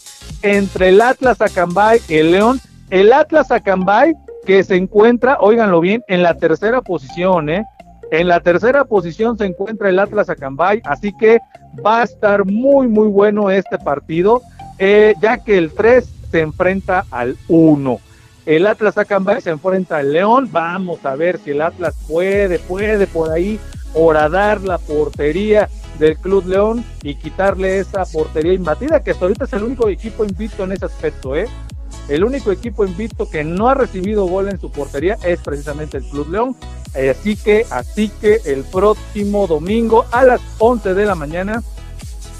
Entre el Atlas Acambay y el León, el Atlas Acambay que se encuentra, óiganlo bien, en la tercera posición, ¿eh? En la tercera posición se encuentra el Atlas Acambay, así que va a estar muy, muy bueno este partido, eh, ya que el 3 se enfrenta al 1. El Atlas Acambay se enfrenta al León. Vamos a ver si el Atlas puede, puede por ahí horadar la portería del Club León y quitarle esa portería imbatida, que hasta ahorita es el único equipo invicto en ese aspecto, ¿eh? El único equipo invicto que no ha recibido gol en su portería es precisamente el Club León. Así que, así que el próximo domingo a las 11 de la mañana,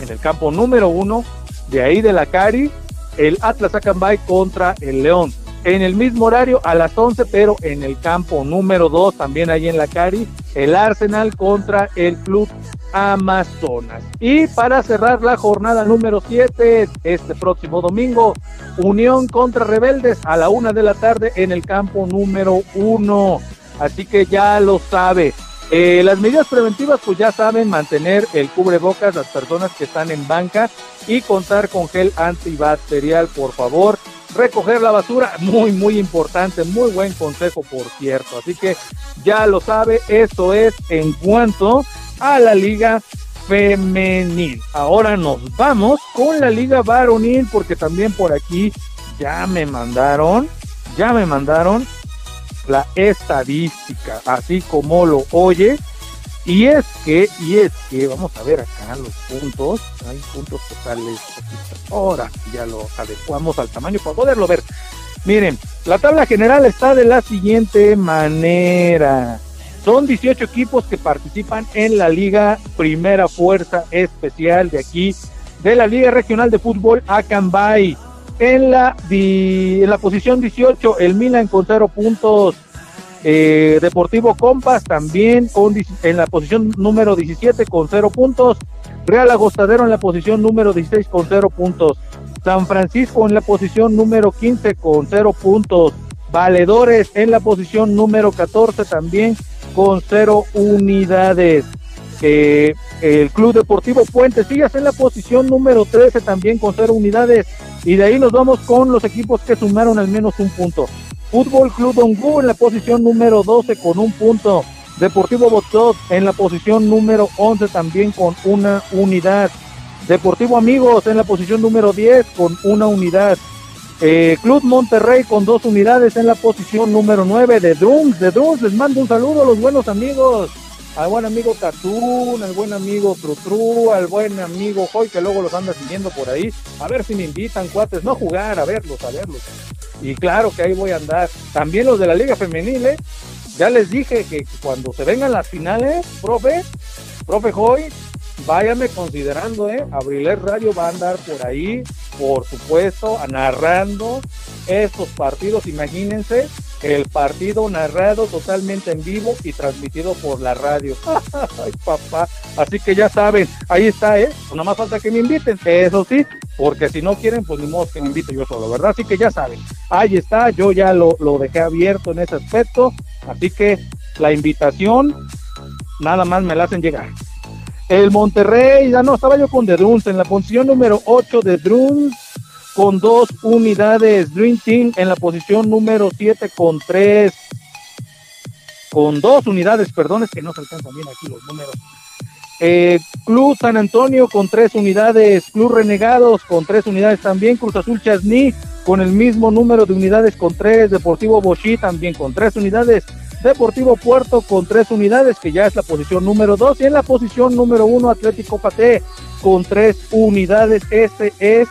en el campo número uno, de ahí de la Cari, el Atlas Acambay contra el León. En el mismo horario a las 11, pero en el campo número 2, también ahí en la Cari, el Arsenal contra el Club Amazonas. Y para cerrar la jornada número 7, este próximo domingo, Unión contra Rebeldes a la una de la tarde en el campo número 1. Así que ya lo sabe. Eh, las medidas preventivas, pues ya saben, mantener el cubrebocas las personas que están en banca y contar con gel antibacterial, por favor. Recoger la basura, muy, muy importante, muy buen consejo, por cierto. Así que ya lo sabe, eso es en cuanto a la liga femenil. Ahora nos vamos con la liga varonil, porque también por aquí ya me mandaron, ya me mandaron la estadística, así como lo oye. Y es que, y es que, vamos a ver acá los puntos, hay puntos totales, ahora ya lo adecuamos al tamaño para poderlo ver. Miren, la tabla general está de la siguiente manera. Son 18 equipos que participan en la Liga Primera Fuerza Especial de aquí, de la Liga Regional de Fútbol Acambay. En la, posición 18, el Milan con 0 puntos. Eh, Deportivo Compas también con, en la posición número 17 con 0 puntos. Real Agostadero en la posición número 16 con 0 puntos. San Francisco en la posición número 15 con 0 puntos. Valedores en la posición número 14 también con 0 unidades. Eh, el Club Deportivo Puentecillas en la posición número 13 también con 0 unidades. Y de ahí nos vamos con los equipos que sumaron al menos un punto. Fútbol Club Dongu en la posición número 12 con un punto. Deportivo Botot en la posición número 11 también con una unidad. Deportivo Amigos en la posición número 10 con una unidad. Eh, Club Monterrey con dos unidades en la posición número 9 de Drums. De Drums les mando un saludo a los buenos amigos. Al buen amigo Tatún, al buen amigo Trutru, al buen amigo Joy, que luego los anda siguiendo por ahí. A ver si me invitan, cuates, no jugar, a verlos, a verlos. Y claro que ahí voy a andar. También los de la Liga Femenil, ¿eh? Ya les dije que cuando se vengan las finales, profe, profe Joy, váyame considerando, ¿eh? Abriler Radio va a andar por ahí, por supuesto, narrando estos partidos. Imagínense el partido narrado totalmente en vivo y transmitido por la radio. Papá. Así que ya saben, ahí está, ¿eh? Pues nada más falta que me inviten, eso sí, porque si no quieren, pues ni modo que me invite yo solo, ¿verdad? Así que ya saben, ahí está, yo ya lo, lo dejé abierto en ese aspecto, así que la invitación, nada más me la hacen llegar. El Monterrey, ya no, estaba yo con The Drums, en la posición número 8 de Drums, con dos unidades. Dream Team en la posición número 7 con tres, con dos unidades, perdón, es que no se alcanzan bien aquí los números. Eh, Club San Antonio con tres unidades, Club Renegados con tres unidades también, Cruz Azul Chasní con el mismo número de unidades con tres, Deportivo Bochí también con tres unidades, Deportivo Puerto con tres unidades, que ya es la posición número dos, y en la posición número uno Atlético Paté con tres unidades. Este es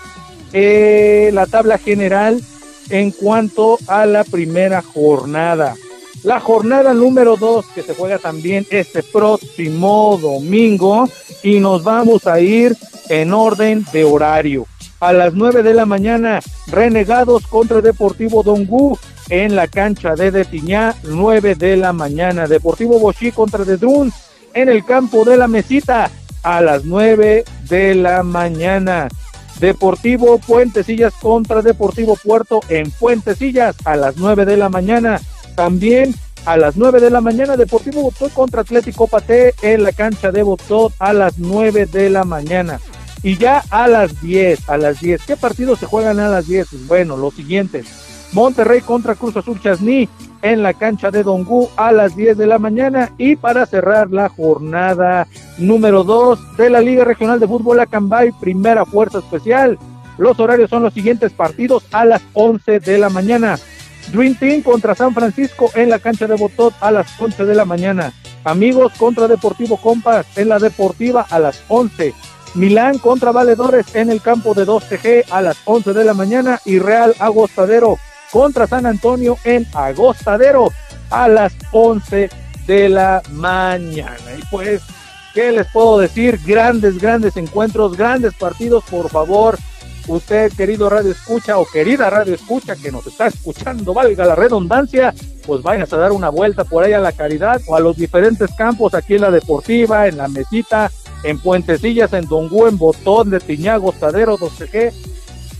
eh, la tabla general en cuanto a la primera jornada. La jornada número 2 que se juega también este próximo domingo y nos vamos a ir en orden de horario. A las 9 de la mañana, Renegados contra Deportivo Dongu. en la cancha de Detiñá, 9 de la mañana. Deportivo Bochí contra The Druns en el campo de la Mesita a las 9 de la mañana. Deportivo Puentecillas contra Deportivo Puerto en Puentecillas a las 9 de la mañana. También a las 9 de la mañana Deportivo Botot contra Atlético Paté en la cancha de Botot a las 9 de la mañana. Y ya a las 10, a las 10. ¿Qué partidos se juegan a las 10? Pues bueno, los siguientes. Monterrey contra Cruz Azul Chasní en la cancha de Dongú a las 10 de la mañana y para cerrar la jornada número 2 de la Liga Regional de Fútbol Acambay, primera fuerza especial. Los horarios son los siguientes partidos a las 11 de la mañana. Dream Team contra San Francisco en la cancha de Botot a las 11 de la mañana. Amigos contra Deportivo Compas en la Deportiva a las 11. Milán contra Valedores en el campo de 2TG a las 11 de la mañana y Real Agostadero contra San Antonio en Agostadero a las 11 de la mañana. Y pues, ¿qué les puedo decir? Grandes, grandes encuentros, grandes partidos, por favor. Usted, querido Radio Escucha o querida Radio Escucha que nos está escuchando, valga la redundancia, pues váyanse a dar una vuelta por ahí a la Caridad o a los diferentes campos, aquí en la Deportiva, en la Mesita, en Puentecillas, en Dongú, en Botón, de Tiñá, Agostadero, 12G,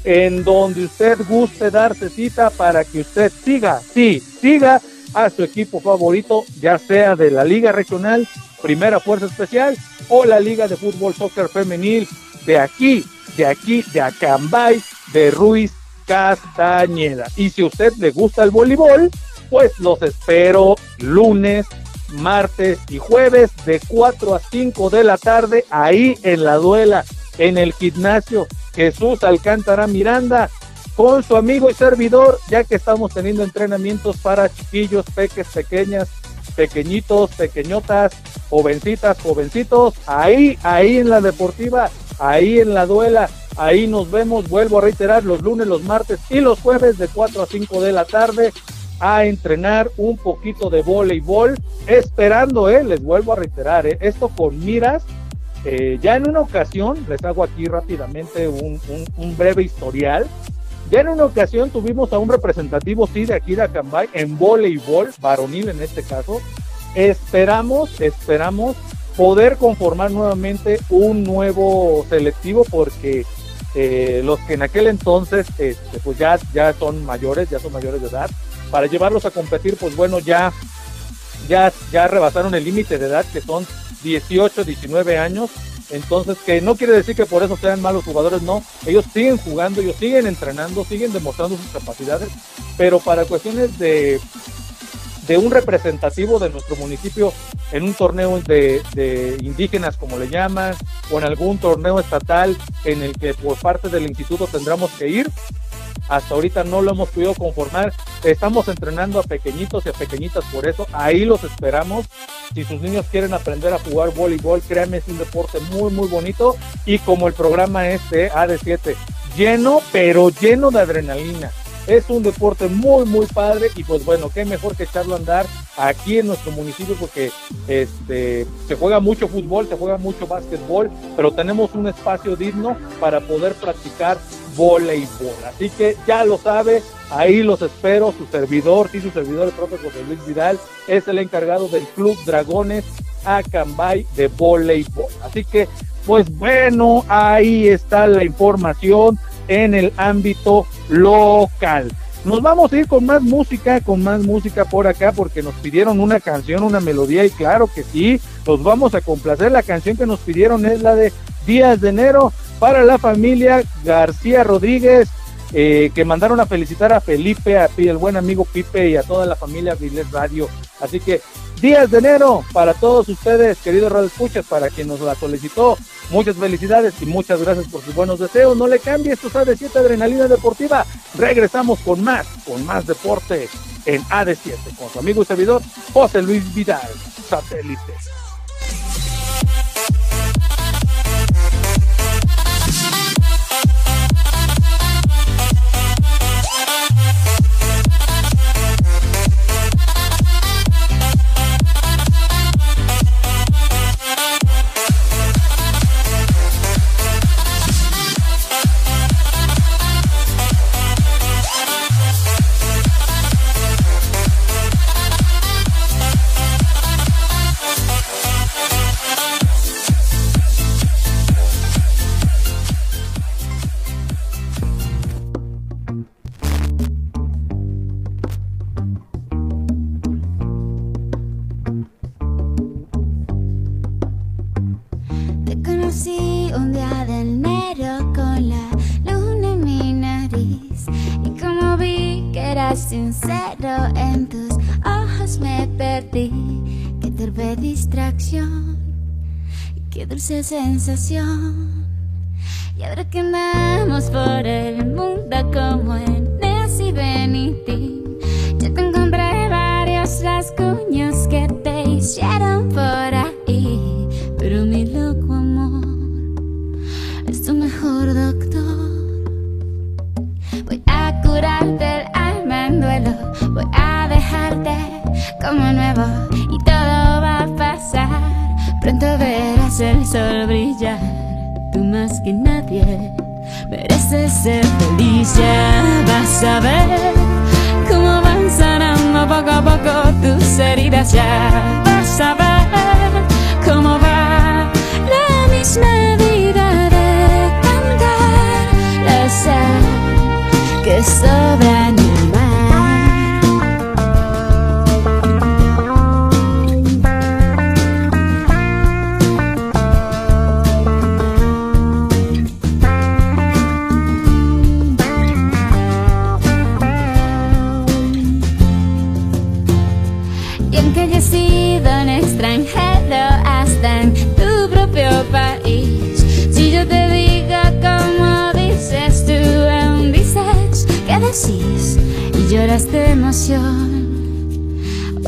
en donde usted guste darse cita para que usted siga, sí, siga a su equipo favorito, ya sea de la Liga Regional, Primera Fuerza Especial o la Liga de Fútbol Soccer Femenil de aquí, de aquí, de Acambay, de Ruiz Castañeda. Y si usted le gusta el voleibol, pues los espero lunes, martes y jueves de 4 a 5 de la tarde ahí en la duela, en el gimnasio. Jesús Alcántara Miranda con su amigo y servidor, ya que estamos teniendo entrenamientos para chiquillos, peques, pequeñas, pequeñitos, pequeñotas, jovencitas, jovencitos, ahí, ahí en la deportiva, ahí en la duela, ahí nos vemos, vuelvo a reiterar, los lunes, los martes y los jueves de 4 a 5 de la tarde a entrenar un poquito de voleibol, esperando, eh, les vuelvo a reiterar, eh, esto con miras eh, ya en una ocasión, les hago aquí rápidamente un, breve historial. Ya en una ocasión tuvimos a un representativo, sí, de aquí de Acambay, en voleibol, varonil en este caso. Esperamos, esperamos poder conformar nuevamente un nuevo selectivo porque eh, los que en aquel entonces, este, pues ya, ya son mayores, ya son mayores de edad, para llevarlos a competir, pues bueno, ya, ya, ya rebasaron el límite de edad que son 18, 19 años. Entonces, que no quiere decir que por eso sean malos jugadores, no. Ellos siguen jugando, ellos siguen entrenando, siguen demostrando sus capacidades, pero para cuestiones de, de un representativo de nuestro municipio en un torneo de, de, indígenas, como le llaman, o en algún torneo estatal en el que por parte del instituto tendremos que ir, hasta ahorita no lo hemos podido conformar. Estamos entrenando a pequeñitos y a pequeñitas por eso. Ahí los esperamos. Si sus niños quieren aprender a jugar voleibol, créanme, es un deporte muy, muy bonito. Y como el programa este, AD7, lleno, pero lleno de adrenalina. Es un deporte muy, muy padre y pues bueno, qué mejor que echarlo a andar aquí en nuestro municipio porque este, se juega mucho fútbol, se juega mucho básquetbol, pero tenemos un espacio digno para poder practicar voleibol. Así que ya lo sabe, ahí los espero, su servidor, sí, su servidor, el propio José Luis Vidal, es el encargado del Club Dragones Acambay de voleibol. Así que, pues bueno, ahí está la información en el ámbito local. Nos vamos a ir con más música, con más música por acá, porque nos pidieron una canción, una melodía, y claro que sí, los vamos a complacer. La canción que nos pidieron es la de Días de Enero para la familia García Rodríguez, eh, que mandaron a felicitar a Felipe, a el buen amigo Pipe y a toda la familia Viles Radio. Así que días de enero para todos ustedes, queridos Radio Escuchas, para quien nos la solicitó. Muchas felicidades y muchas gracias por sus buenos deseos. No le cambie, esto sabe 7 Adrenalina Deportiva. Regresamos con más, con más deporte en AD7 con su amigo y servidor José Luis Vidal, satélite. Dulce sensación. Y ahora que andamos por el mundo como en ser feliz. Ya vas a ver cómo van sanando poco a poco tus heridas. Ya vas a ver cómo va la misma vida de cantar. Lo sé que sobra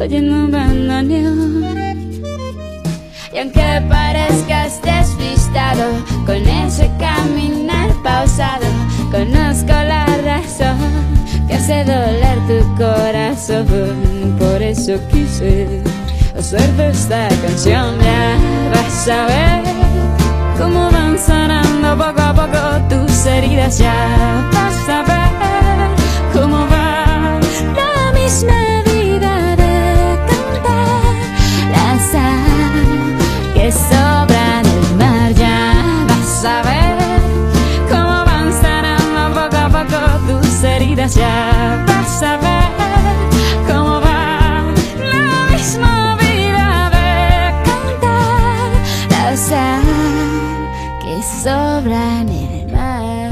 emoción, oyendo un bandoneón. Y aunque parezcas despistado con ese caminar pausado, conozco la razón que hace doler tu corazón. Por eso quise hacerte esta canción. Ya vas a ver cómo van sanando poco a poco tus heridas. Ya Ya vas a ver cómo va la misma vida de cantar la sal que sobra en el mar.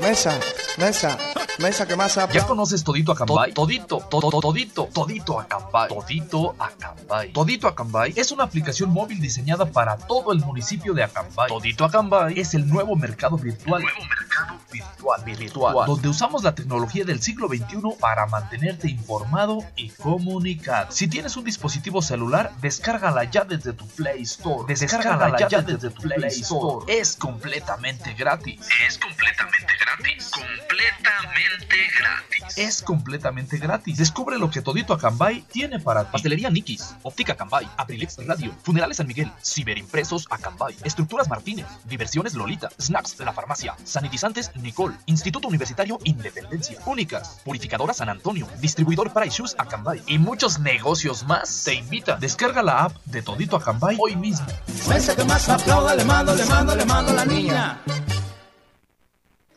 Mesa, mesa, mesa, ¿qué más ¿Ya conoces Todito Acambay? Todito, todo, todito, todito Acambay. Todito Acambay. Todito Acambay es una aplicación móvil diseñada para todo el municipio de Acambay. Todito Acambay es el nuevo mercado virtual. Nuevo mercado virtual, virtual, donde usamos la tecnología del siglo XXI para mantenerte informado y comunicado. Si tienes un dispositivo celular, descárgala ya desde tu Play Store. Descárgala ya desde tu Play Store. Es completamente gratis. Es completamente gratis. Completamente gratis. Es completamente gratis. Descubre lo que Todito Acambay tiene para ti. Pastelería Nikis, Óptica Acambay, Abrilex Radio, Funerales San Miguel, Ciberimpresos Acambay, Estructuras Martínez, Diversiones Lolita, Snacks La Farmacia, Sanitizantes Nicole, Instituto Universitario Independencia, Únicas, Purificadora San Antonio, Distribuidor para Shoes Acambay y muchos negocios más. Te invita, descarga la app de Todito Acambay hoy mismo. Mesa, ¿qué más aplauda? Le mando, le mando, le mando a la niña.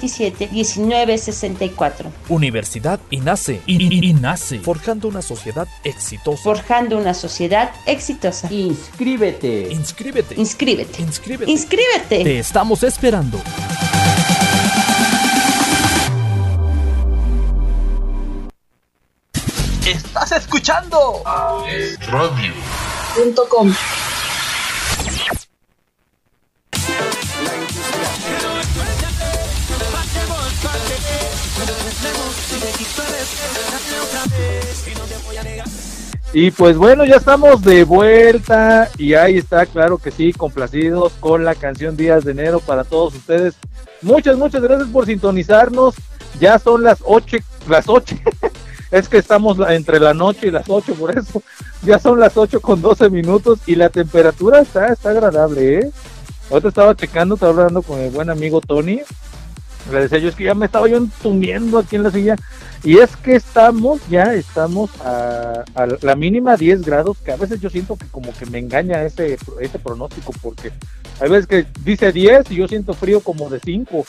427-1964. Universidad INACE. I- I- INACE. Forjando una sociedad exitosa. Forjando una sociedad exitosa. Inscríbete. Inscríbete. Inscríbete. Inscríbete. Inscríbete. Te estamos esperando. Estás escuchando Radio. Y pues bueno, ya estamos de vuelta y ahí está, claro que sí, complacidos con la canción Días de Enero para todos ustedes. Muchas, muchas gracias por sintonizarnos. Ya son las 8, las 8. es que estamos entre la noche y las 8, por eso. Ya son las 8 con 12 minutos y la temperatura está, está agradable, ¿eh? Ahorita estaba checando, estaba hablando con el buen amigo Tony. Le decía yo, es que ya me estaba yo entumiendo aquí en la silla. Y es que estamos, ya estamos a, la mínima 10 grados, que a veces yo siento que como que me engaña ese, ese pronóstico, porque hay veces que dice 10 y yo siento frío como de 5.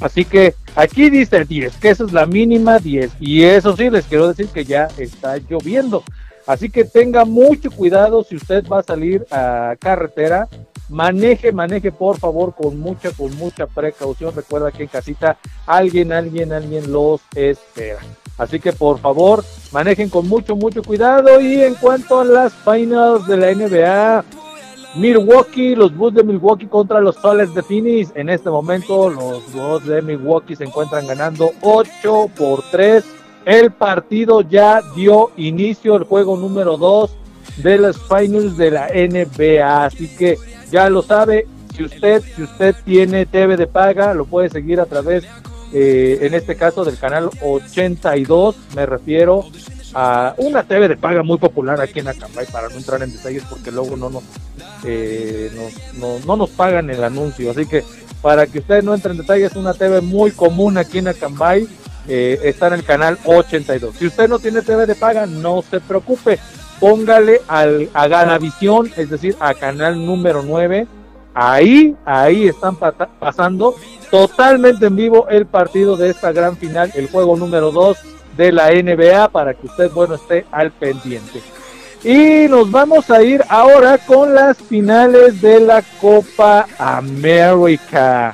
Así que aquí dice 10, que esa es la mínima 10. Y eso sí, les quiero decir que ya está lloviendo. Así que tenga mucho cuidado si usted va a salir a carretera. Maneje, maneje por favor con mucha, con mucha precaución. Recuerda que en casita alguien, alguien, alguien los espera. Así que por favor, manejen con mucho, mucho cuidado. Y en cuanto a las finals de la NBA, Milwaukee, los Bulls de Milwaukee contra los Soles de Phoenix. En este momento, los Bulls de Milwaukee se encuentran ganando 8 por 3. El partido ya dio inicio, el juego número 2 de las finals de la NBA. Así que ya lo sabe, si usted, si usted tiene TV de paga, lo puede seguir a través, eh, en este caso, del canal 82. Me refiero a una TV de paga muy popular aquí en Acambay, para no entrar en detalles, porque luego no nos, eh, no nos pagan el anuncio. Así que para que usted no entre en detalles, una TV muy común aquí en Acambay. eh, está en el canal 82. Si usted no tiene TV de paga, no se preocupe. Póngale al, a Ganavisión, es decir, a canal número 9. Ahí, ahí están pasando totalmente en vivo el partido de esta gran final, el juego número 2 de la NBA, para que usted, bueno, esté al pendiente. Y nos vamos a ir ahora con las finales de la Copa América.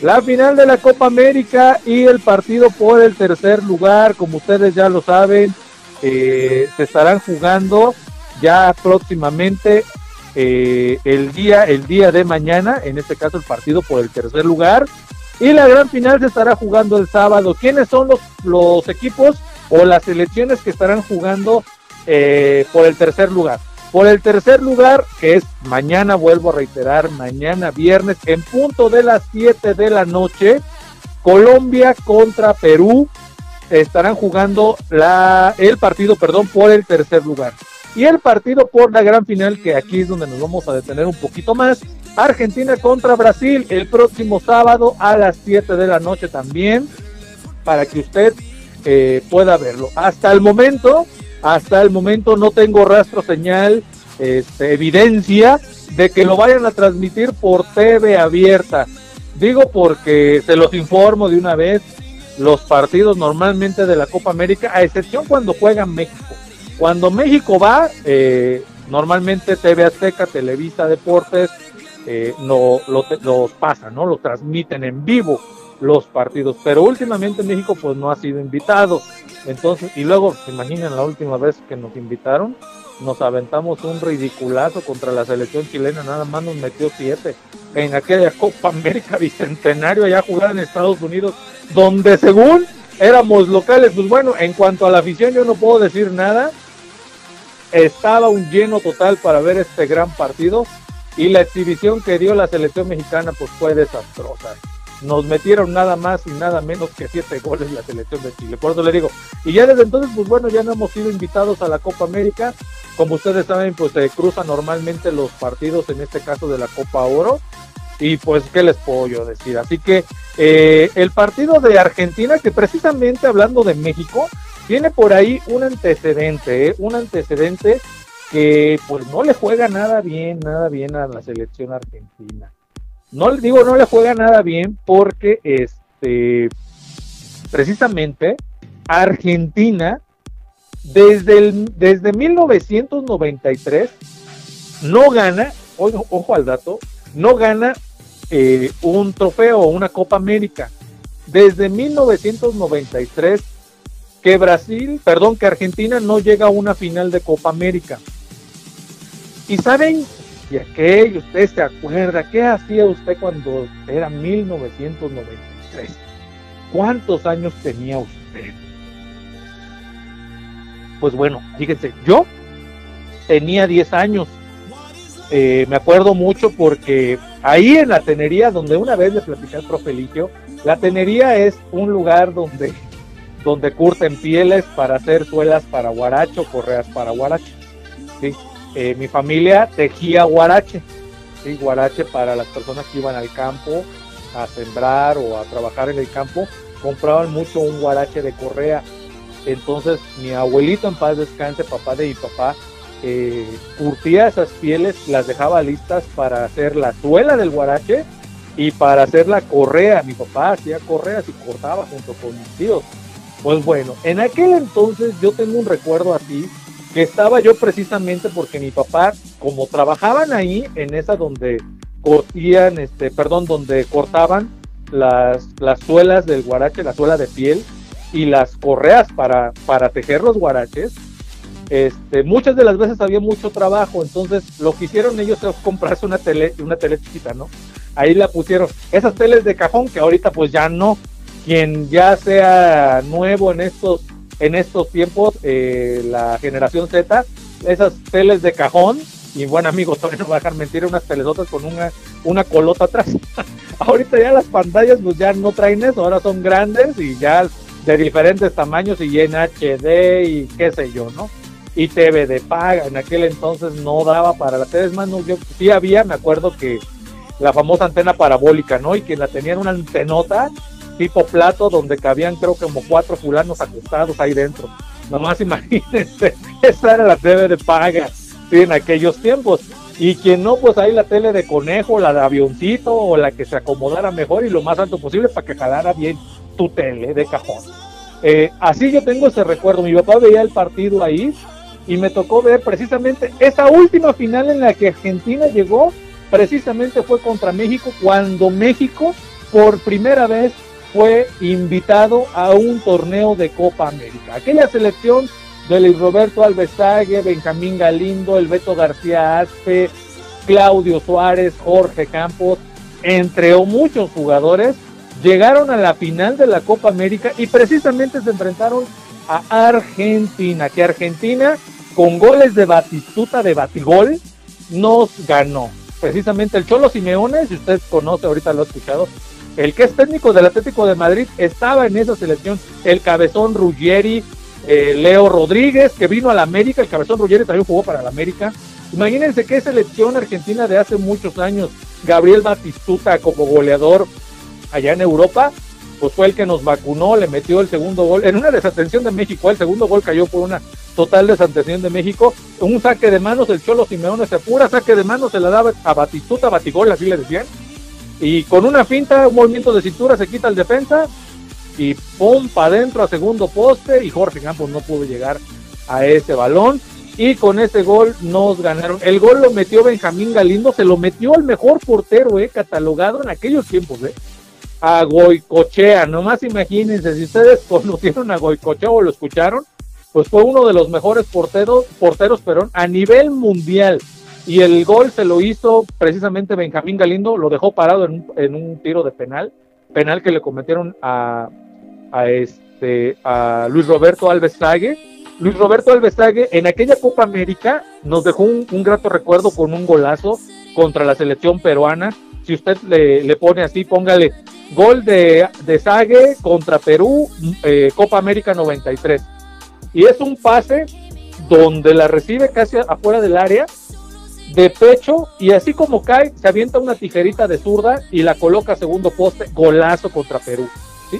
La final de la Copa América y el partido por el tercer lugar, como ustedes ya lo saben, eh, se estarán jugando ya próximamente eh, el día el día de mañana, en este caso el partido por el tercer lugar. Y la gran final se estará jugando el sábado. ¿Quiénes son los, equipos o las selecciones que estarán jugando eh, por el tercer lugar? Por el tercer lugar, que es mañana, vuelvo a reiterar, mañana viernes, en punto de las 7 de la noche, Colombia contra Perú estarán jugando la, el partido, perdón, por el tercer lugar. Y el partido por la gran final, que aquí es donde nos vamos a detener un poquito más, Argentina contra Brasil el próximo sábado a las 7 de la noche también, para que usted eh, pueda verlo. Hasta el momento, hasta el momento no tengo rastro señal, este, evidencia de que lo vayan a transmitir por TV abierta. Digo porque se los informo de una vez, los partidos normalmente de la Copa América, a excepción cuando juegan México. Cuando México va, eh, normalmente TV Azteca, Televisa Deportes, eh, no, lo, los pasan, ¿no? Lo transmiten en vivo los partidos. Pero últimamente México pues no ha sido invitado. Entonces, y luego, se imaginan la última vez que nos invitaron, nos aventamos un ridiculazo contra la selección chilena, nada más nos metió siete en aquella Copa América Bicentenario allá jugada en Estados Unidos, donde según éramos locales, pues bueno, en cuanto a la afición yo no puedo decir nada, estaba un lleno total para ver este gran partido y la exhibición que dio la selección mexicana pues fue desastrosa. Nos metieron nada más y nada menos que siete goles la selección de Chile. Por eso le digo. Y ya desde entonces, pues bueno, ya no hemos sido invitados a la Copa América. Como ustedes saben, pues se cruzan normalmente los partidos, en este caso de la Copa Oro. Y pues, ¿qué les puedo yo decir? Así que eh, el partido de Argentina, que precisamente hablando de México, tiene por ahí un antecedente, ¿eh? un antecedente que pues no le juega nada bien, nada bien a la selección argentina. No le digo no le juega nada bien porque este precisamente, Argentina, desde, el, desde 1993, no gana, ojo, ojo al dato, no gana eh, un trofeo o una Copa América. Desde 1993 que Brasil, perdón, que Argentina no llega a una final de Copa América. Y saben, y aquello, usted se acuerda, ¿qué hacía usted cuando era 1993? ¿Cuántos años tenía usted? Pues bueno, fíjense, yo tenía 10 años. Eh, me acuerdo mucho porque ahí en la tenería, donde una vez le platicé al profe Ligio, la tenería es un lugar donde, donde curten pieles para hacer suelas para guaracho, correas para guarache. ¿sí? Eh, mi familia tejía guarache, ¿sí? guarache para las personas que iban al campo a sembrar o a trabajar en el campo, compraban mucho un guarache de correa. Entonces mi abuelito en paz descanse, papá de mi papá, eh, curtía esas pieles, las dejaba listas para hacer la suela del guarache y para hacer la correa. Mi papá hacía correas y cortaba junto con mis tíos. Pues bueno, en aquel entonces yo tengo un recuerdo así, que estaba yo precisamente porque mi papá, como trabajaban ahí, en esa donde cortían, este, perdón, donde cortaban las, las suelas del guarache, la suela de piel y las correas para, para tejer los guaraches, este, muchas de las veces había mucho trabajo, entonces lo que hicieron ellos comprarse una tele, una tele chiquita, ¿no? Ahí la pusieron. Esas teles de cajón que ahorita pues ya no. Quien ya sea nuevo en estos, en estos tiempos, eh, la generación Z, esas teles de cajón, y buen amigo, todavía no va a dejar mentir, unas telesotas con una, una colota atrás. ahorita ya las pantallas pues ya no traen eso, ahora son grandes y ya de diferentes tamaños y en HD y qué sé yo, ¿no? y TV de paga. En aquel entonces no daba para la tele, es más, no, yo, sí había, me acuerdo que la famosa antena parabólica, ¿no? Y que la tenían una antenota tipo plato donde cabían creo que como cuatro fulanos acostados ahí dentro. Nomás imagínense, esa era la TV de paga, sí, en aquellos tiempos. Y quien no, pues ahí la tele de conejo, la de avioncito o la que se acomodara mejor y lo más alto posible para que jalara bien tu tele de cajón. Eh, así yo tengo ese recuerdo. Mi papá veía el partido ahí y me tocó ver precisamente esa última final en la que Argentina llegó, precisamente fue contra México, cuando México por primera vez fue invitado a un torneo de Copa América. Aquella selección de Luis Roberto Alvesague, Benjamín Galindo, el Beto García Aspe, Claudio Suárez, Jorge Campos, entre muchos jugadores, llegaron a la final de la Copa América y precisamente se enfrentaron a Argentina, que Argentina con goles de Batistuta de Batigol nos ganó. Precisamente el Cholo Simeone, si usted conoce, ahorita lo ha escuchado, el que es técnico del Atlético de Madrid, estaba en esa selección, el cabezón Ruggieri, eh, Leo Rodríguez, que vino a la América, el cabezón Ruggieri también jugó para la América. Imagínense qué selección argentina de hace muchos años, Gabriel Batistuta como goleador allá en Europa, pues fue el que nos vacunó, le metió el segundo gol, en una desatención de México, el segundo gol cayó por una total desatención de México, un saque de manos, el Cholo Simeone se apura, saque de manos, se la daba a Batistuta, Batigol, así le decían, y con una finta, un movimiento de cintura, se quita el defensa, y pum, para adentro a segundo poste, y Jorge Campos no pudo llegar a ese balón, y con ese gol nos ganaron. El gol lo metió Benjamín Galindo, se lo metió el mejor portero, eh, catalogado en aquellos tiempos, eh a Goicochea, nomás imagínense, si ustedes conocieron a Goicochea o lo escucharon, pues fue uno de los mejores porteros, porteros perdón, a nivel mundial. Y el gol se lo hizo precisamente Benjamín Galindo, lo dejó parado en un, tiro de penal, penal que le cometieron este, a Luis Roberto Alves Sague. Luis Roberto Alves Sague en aquella Copa América nos dejó un, grato recuerdo con un golazo contra la selección peruana. Si usted le, le pone así, póngale gol de, de Sague contra Perú, eh, Copa América 93. Y es un pase donde la recibe casi afuera del área, de pecho, y así como cae, se avienta una tijerita de zurda y la coloca a segundo poste, golazo contra Perú.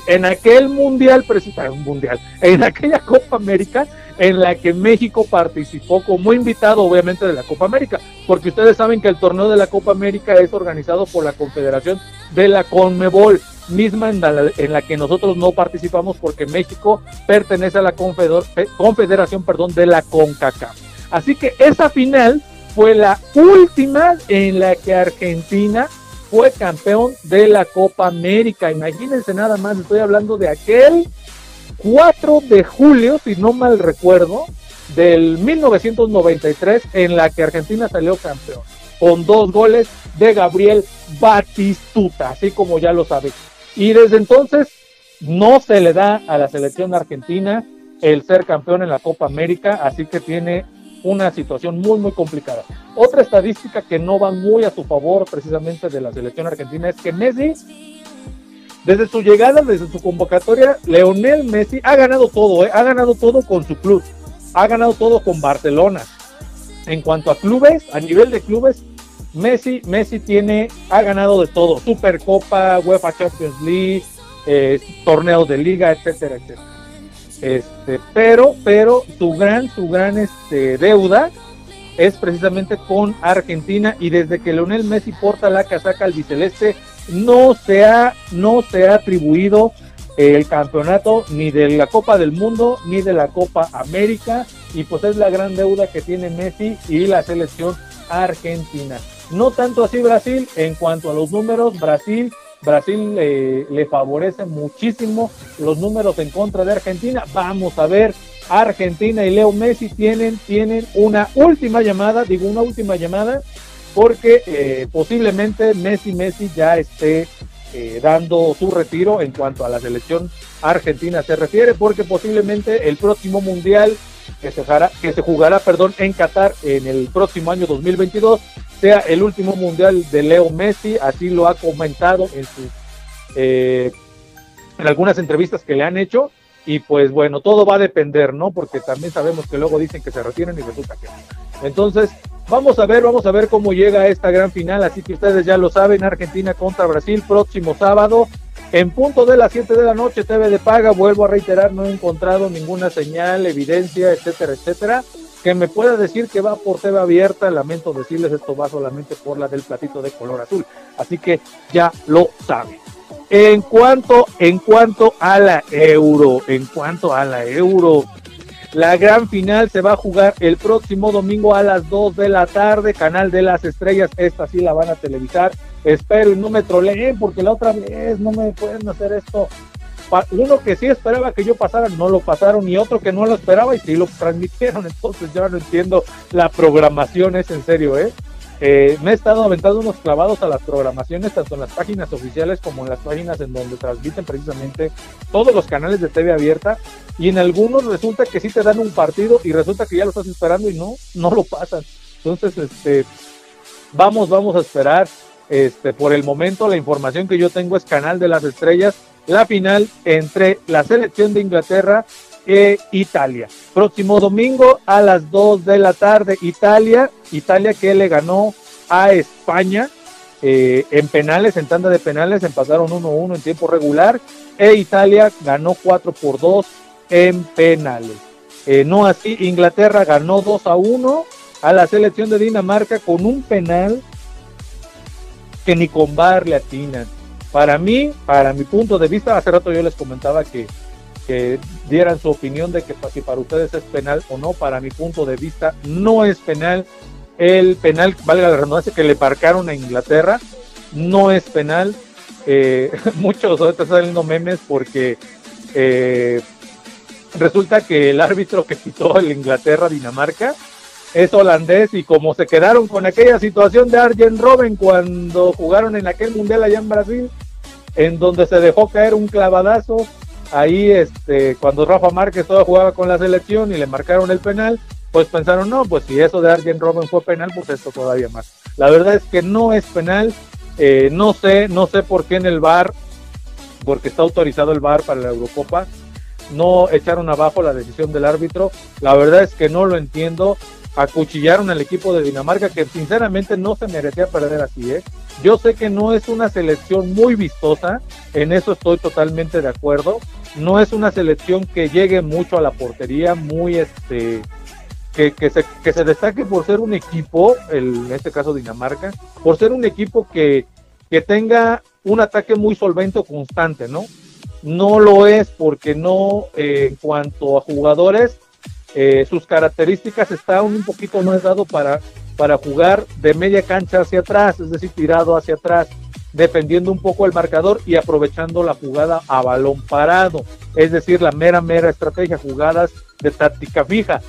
En aquel mundial, precisamente, mundial, en aquella Copa América, en la que México participó como invitado, obviamente, de la Copa América, porque ustedes saben que el torneo de la Copa América es organizado por la Confederación de la Conmebol. misma en la, en la que nosotros no participamos porque México pertenece a la fe- confederación perdón, de la CONCACAF. Así que esa final fue la última en la que Argentina fue campeón de la Copa América. Imagínense nada más, estoy hablando de aquel 4 de julio, si no mal recuerdo, del 1993, en la que Argentina salió campeón, con dos goles de Gabriel Batistuta, así como ya lo sabéis. Y desde entonces no se le da a la selección argentina el ser campeón en la Copa América, así que tiene una situación muy, muy complicada. Otra estadística que no va muy a su favor precisamente de la selección argentina es que Messi, desde su llegada, desde su convocatoria, Leonel Messi ha ganado todo, ¿eh? ha ganado todo con su club, ha ganado todo con Barcelona. En cuanto a clubes, a nivel de clubes, Messi, Messi tiene, ha ganado de todo, Supercopa, UEFA Champions League, eh, torneos de liga, etcétera, etcétera. Este, pero, pero su gran, su gran este, deuda es precisamente con Argentina y desde que Leonel Messi porta la casaca albiceleste no se ha, no se ha atribuido el campeonato ni de la Copa del Mundo ni de la Copa América y pues es la gran deuda que tiene Messi y la selección argentina. No tanto así Brasil, en cuanto a los números, Brasil Brasil eh, le favorece muchísimo los números en contra de Argentina. Vamos a ver, Argentina y Leo Messi tienen, tienen una última llamada, digo una última llamada, porque eh, posiblemente Messi Messi ya esté eh, dando su retiro en cuanto a la selección argentina se refiere, porque posiblemente el próximo mundial que se jugará, que se jugará perdón, en Qatar en el próximo año 2022 sea el último mundial de Leo Messi, así lo ha comentado en sus eh, en algunas entrevistas que le han hecho y pues bueno, todo va a depender, ¿no? Porque también sabemos que luego dicen que se retiran y resulta que no. Entonces, vamos a ver, vamos a ver cómo llega esta gran final, así que ustedes ya lo saben, Argentina contra Brasil próximo sábado en punto de las 7 de la noche, TV de paga, vuelvo a reiterar, no he encontrado ninguna señal, evidencia, etcétera, etcétera, que me pueda decir que va por TV abierta, lamento decirles esto va solamente por la del platito de color azul, así que ya lo saben. En cuanto, en cuanto a la euro, en cuanto a la euro, la gran final se va a jugar el próximo domingo a las 2 de la tarde, Canal de las Estrellas, esta sí la van a televisar. Espero y no me troleen porque la otra vez no me pueden hacer esto. Uno que sí esperaba que yo pasara, no lo pasaron, y otro que no lo esperaba y sí lo transmitieron. Entonces ya no entiendo la programación, es en serio, ¿eh? Eh, me he estado aventando unos clavados a las programaciones, tanto en las páginas oficiales como en las páginas en donde transmiten precisamente todos los canales de TV abierta. Y en algunos resulta que sí te dan un partido y resulta que ya lo estás esperando y no, no lo pasan. Entonces, este, vamos, vamos a esperar. Este, por el momento, la información que yo tengo es Canal de las Estrellas, la final entre la selección de Inglaterra e Italia. Próximo domingo a las 2 de la tarde, Italia, Italia que le ganó a España eh, en penales, en tanda de penales, empataron 1-1 en tiempo regular, e Italia ganó 4 por 2 en penales. Eh, no así, Inglaterra ganó 2 a 1 a la selección de Dinamarca con un penal que ni con bar le atinan. Para mí, para mi punto de vista, hace rato yo les comentaba que, que dieran su opinión de que si para ustedes es penal o no. Para mi punto de vista, no es penal. El penal, valga la redundancia, que le marcaron a Inglaterra, no es penal. Eh, muchos ahorita saliendo memes porque eh, resulta que el árbitro que quitó el Inglaterra-Dinamarca es holandés y como se quedaron con aquella situación de Arjen Robben cuando jugaron en aquel mundial allá en Brasil, en donde se dejó caer un clavadazo, ahí este, cuando Rafa Márquez todavía jugaba con la selección y le marcaron el penal, pues pensaron, no, pues si eso de Arjen Robben fue penal, pues esto todavía más. La verdad es que no es penal, eh, no sé, no sé por qué en el VAR, porque está autorizado el VAR para la Eurocopa, no echaron abajo la decisión del árbitro. La verdad es que no lo entiendo. Acuchillaron al equipo de Dinamarca que sinceramente no se merecía perder así, ¿eh? Yo sé que no es una selección muy vistosa, en eso estoy totalmente de acuerdo. No es una selección que llegue mucho a la portería, muy este que, que se, que se destaque por ser un equipo, el- en este caso Dinamarca, por ser un equipo que, que tenga un ataque muy solvente o constante, ¿no? No lo es porque no, eh, en cuanto a jugadores, eh, sus características están un poquito más dado para, para jugar de media cancha hacia atrás, es decir, tirado hacia atrás, defendiendo un poco el marcador y aprovechando la jugada a balón parado, es decir, la mera, mera estrategia, jugadas de táctica fija.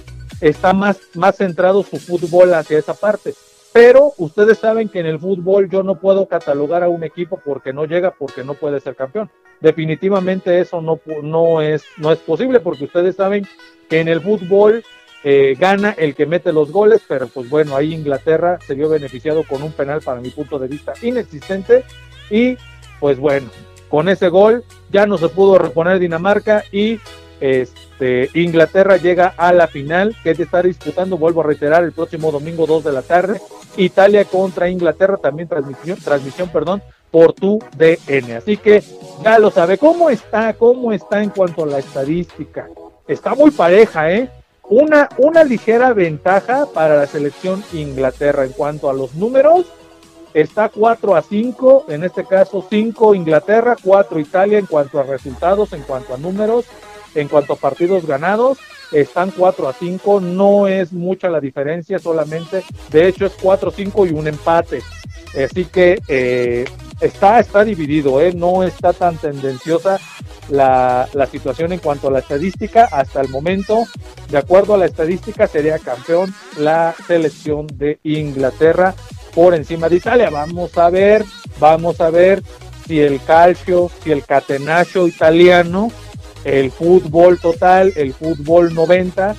Está más, más centrado su fútbol hacia esa parte. Pero ustedes saben que en el fútbol yo no puedo catalogar a un equipo porque no llega, porque no puede ser campeón. Definitivamente eso no, no, es, no es posible porque ustedes saben que en el fútbol eh, gana el que mete los goles, pero pues bueno, ahí Inglaterra se vio beneficiado con un penal para mi punto de vista inexistente y pues bueno, con ese gol ya no se pudo reponer Dinamarca y este, Inglaterra llega a la final que se está disputando, vuelvo a reiterar, el próximo domingo 2 de la tarde. Italia contra Inglaterra, también transmisión, transmisión perdón, por tu DN. Así que ya lo sabe. ¿Cómo está? ¿Cómo está en cuanto a la estadística? Está muy pareja, ¿eh? Una, una ligera ventaja para la selección Inglaterra en cuanto a los números. Está 4 a 5, en este caso 5 Inglaterra, 4 Italia en cuanto a resultados, en cuanto a números, en cuanto a partidos ganados, están 4 a 5, no es mucha la diferencia solamente, de hecho es 4 a 5 y un empate. Así que eh, está, está dividido, ¿eh? no está tan tendenciosa la, la situación en cuanto a la estadística. Hasta el momento, de acuerdo a la estadística, sería campeón la selección de Inglaterra por encima de Italia. Vamos a ver, vamos a ver si el calcio, si el catenaccio italiano, el fútbol total, el fútbol 90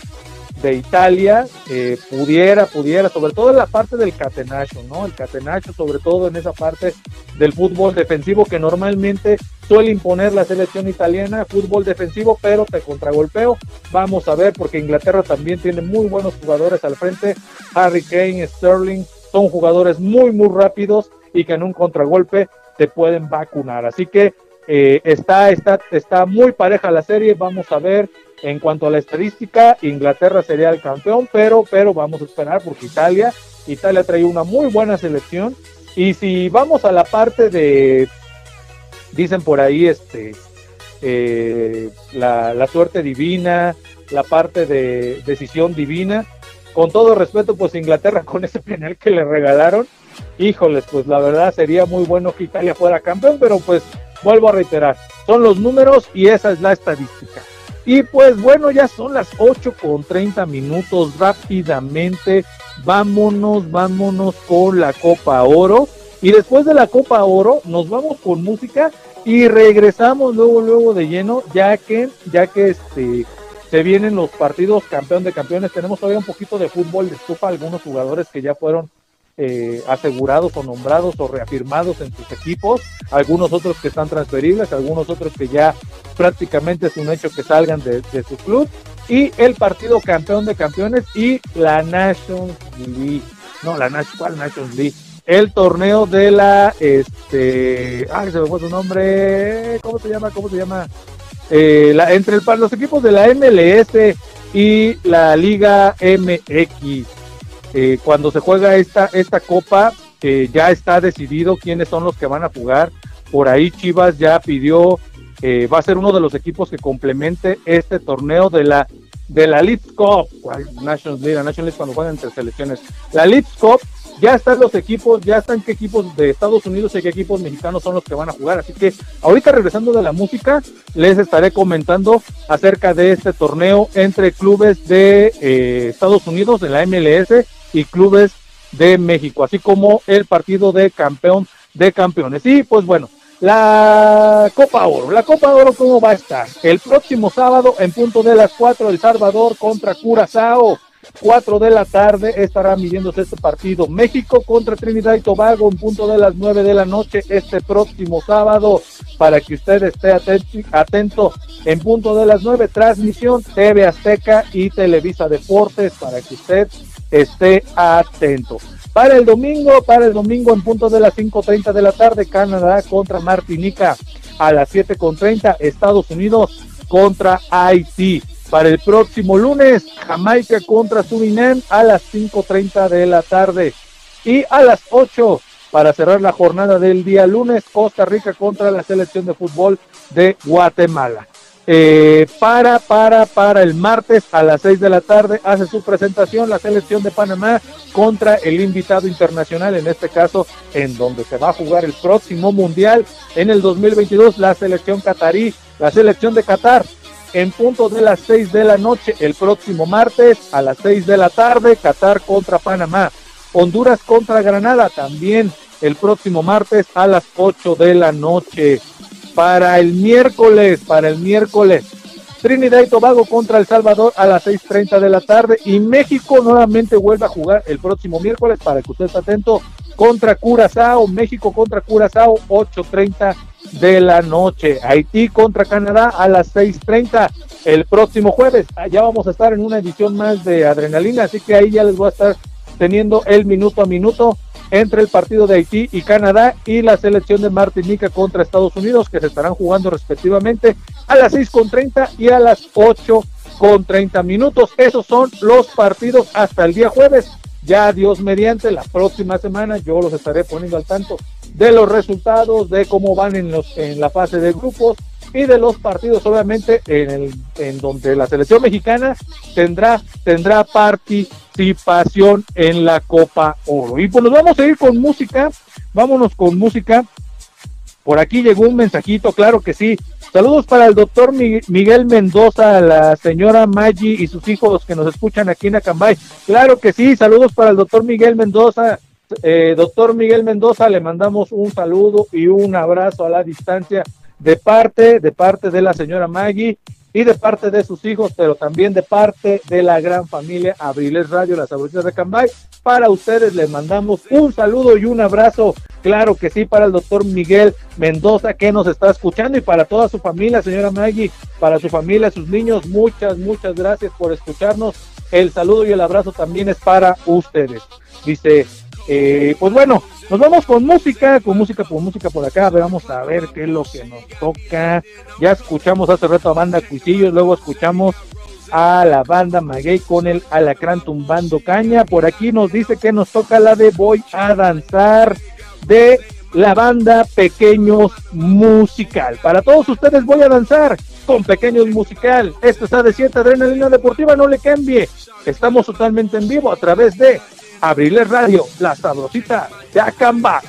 de Italia, eh, pudiera, pudiera, sobre todo en la parte del catenaccio, ¿no? El catenaccio, sobre todo en esa parte del fútbol defensivo que normalmente suele imponer la selección italiana, fútbol defensivo, pero te contragolpeo. Vamos a ver, porque Inglaterra también tiene muy buenos jugadores al frente. Harry Kane, Sterling, son jugadores muy, muy rápidos y que en un contragolpe te pueden vacunar. Así que eh, está, está, está muy pareja la serie. Vamos a ver en cuanto a la estadística, Inglaterra sería el campeón, pero, pero vamos a esperar porque Italia, Italia trae una muy buena selección. Y si vamos a la parte de, dicen por ahí, este, eh, la, la suerte divina, la parte de decisión divina, con todo respeto, pues Inglaterra con ese penal que le regalaron, híjoles, pues la verdad sería muy bueno que Italia fuera campeón, pero pues vuelvo a reiterar, son los números y esa es la estadística. Y pues bueno, ya son las 8 con 30 minutos rápidamente. Vámonos, vámonos con la Copa Oro. Y después de la Copa Oro nos vamos con música y regresamos luego, luego de lleno, ya que, ya que este, se vienen los partidos campeón de campeones. Tenemos todavía un poquito de fútbol de estufa, algunos jugadores que ya fueron eh, asegurados o nombrados o reafirmados en sus equipos, algunos otros que están transferibles, algunos otros que ya prácticamente es un hecho que salgan de, su club, y el partido campeón de campeones y la Nations League, no, la National Nations League, el torneo de la, este, ay, se me fue su nombre, ¿cómo se llama? ¿Cómo se llama? Eh, entre los equipos de la MLS y la Liga MX. Eh, cuando se juega esta, esta copa, eh, ya está decidido quiénes son los que van a jugar. Por ahí Chivas ya pidió, eh, va a ser uno de los equipos que complemente este torneo de la de la League Cup, ¿cuál? National League, National League cuando juegan entre selecciones. La League Cup, ya están los equipos, ya están qué equipos de Estados Unidos y qué equipos mexicanos son los que van a jugar. Así que ahorita regresando de la música, les estaré comentando acerca de este torneo entre clubes de eh, Estados Unidos, de la MLS, y clubes de México, así como el partido de campeón de campeones. Y pues bueno, la Copa Oro, la Copa Oro cómo va a estar. El próximo sábado en punto de las 4 El Salvador contra Curazao. 4 de la tarde estará midiéndose este partido. México contra Trinidad y Tobago en punto de las 9 de la noche este próximo sábado para que usted esté atento, en punto de las 9 transmisión TV Azteca y Televisa Deportes para que usted esté atento. Para el domingo, para el domingo en punto de las 5.30 de la tarde, Canadá contra Martinica. A las 7.30, Estados Unidos contra Haití. Para el próximo lunes, Jamaica contra Surinam a las 5.30 de la tarde. Y a las 8, para cerrar la jornada del día lunes, Costa Rica contra la selección de fútbol de Guatemala. Eh, para, para, para el martes a las 6 de la tarde hace su presentación la selección de Panamá contra el invitado internacional, en este caso en donde se va a jugar el próximo mundial en el 2022, la selección catarí, la selección de Qatar. En punto de las 6 de la noche, el próximo martes a las 6 de la tarde, Qatar contra Panamá. Honduras contra Granada también el próximo martes a las 8 de la noche para el miércoles, para el miércoles. Trinidad y Tobago contra El Salvador a las 6.30 de la tarde y México nuevamente vuelve a jugar el próximo miércoles para que usted esté atento contra Curazao, México contra Curazao 8.30 de la noche, Haití contra Canadá a las 6.30 el próximo jueves, ya vamos a estar en una edición más de Adrenalina, así que ahí ya les voy a estar teniendo el minuto a minuto entre el partido de Haití y Canadá y la selección de Martinica contra Estados Unidos que se estarán jugando respectivamente a las 6 con 30 y a las 8 con 30 minutos. Esos son los partidos hasta el día jueves. Ya Dios mediante, la próxima semana yo los estaré poniendo al tanto de los resultados, de cómo van en, los, en la fase de grupos y de los partidos, obviamente, en, el, en donde la selección mexicana tendrá, tendrá participación en la Copa Oro. Y pues nos vamos a ir con música, vámonos con música. Por aquí llegó un mensajito, claro que sí. Saludos para el doctor Miguel Mendoza, la señora Maggi y sus hijos que nos escuchan aquí en Acambay. Claro que sí, saludos para el doctor Miguel Mendoza. Eh, doctor Miguel Mendoza, le mandamos un saludo y un abrazo a la distancia de parte, de parte de la señora Maggie y de parte de sus hijos, pero también de parte de la gran familia Abriles Radio, las abuelitas de Cambay. Para ustedes les mandamos un saludo y un abrazo, claro que sí, para el doctor Miguel Mendoza que nos está escuchando y para toda su familia, señora Maggie, para su familia, sus niños, muchas, muchas gracias por escucharnos. El saludo y el abrazo también es para ustedes. Dice, eh, pues bueno, nos vamos con música, con música, con música por acá. Vamos a ver qué es lo que nos toca. Ya escuchamos hace rato a banda Cuisillos, luego escuchamos a la banda Maguey con el Alacrán tumbando caña. Por aquí nos dice que nos toca la de Voy a danzar de la banda Pequeños Musical. Para todos ustedes voy a danzar con Pequeños Musical. Esto está de cierta adrenalina deportiva, no le cambie. Estamos totalmente en vivo a través de Abriles Radio, la sabrosita de Acamba.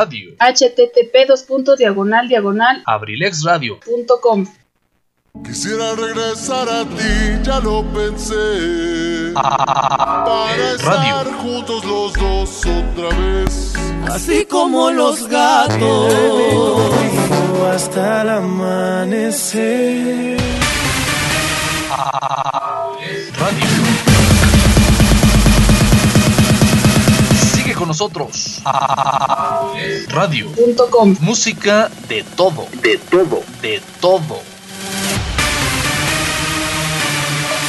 Radio. http dos puntos diagonal diagonal Abrilex Radio. punto com. Quisiera regresar a ti, ya lo pensé. Para Radio. estar juntos los dos otra vez. Así como los gatos. Hasta el amanecer. Radio. Sigue con nosotros. Radio. Punto com. Música de todo. De todo. De todo.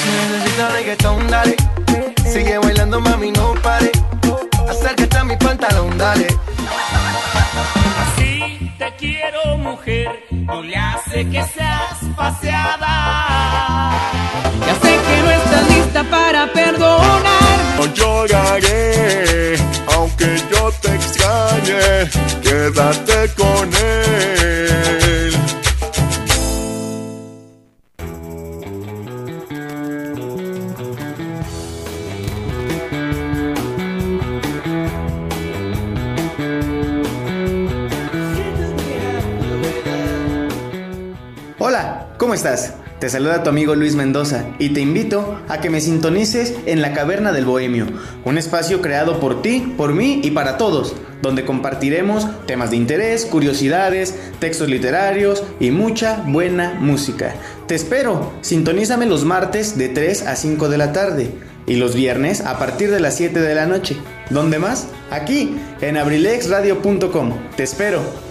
Si necesitas reggaetón, dale. Sigue bailando, mami, no pare. Acércate a mi pantalón, dale. Así te quiero, mujer. No le hace que seas paseada. Ya sé Quédate con él. Hola, ¿cómo estás? Te saluda tu amigo Luis Mendoza y te invito a que me sintonices en la Caverna del Bohemio, un espacio creado por ti, por mí y para todos, donde compartiremos temas de interés, curiosidades, textos literarios y mucha buena música. Te espero, sintonízame los martes de 3 a 5 de la tarde y los viernes a partir de las 7 de la noche. ¿Dónde más? Aquí, en abrilexradio.com. Te espero.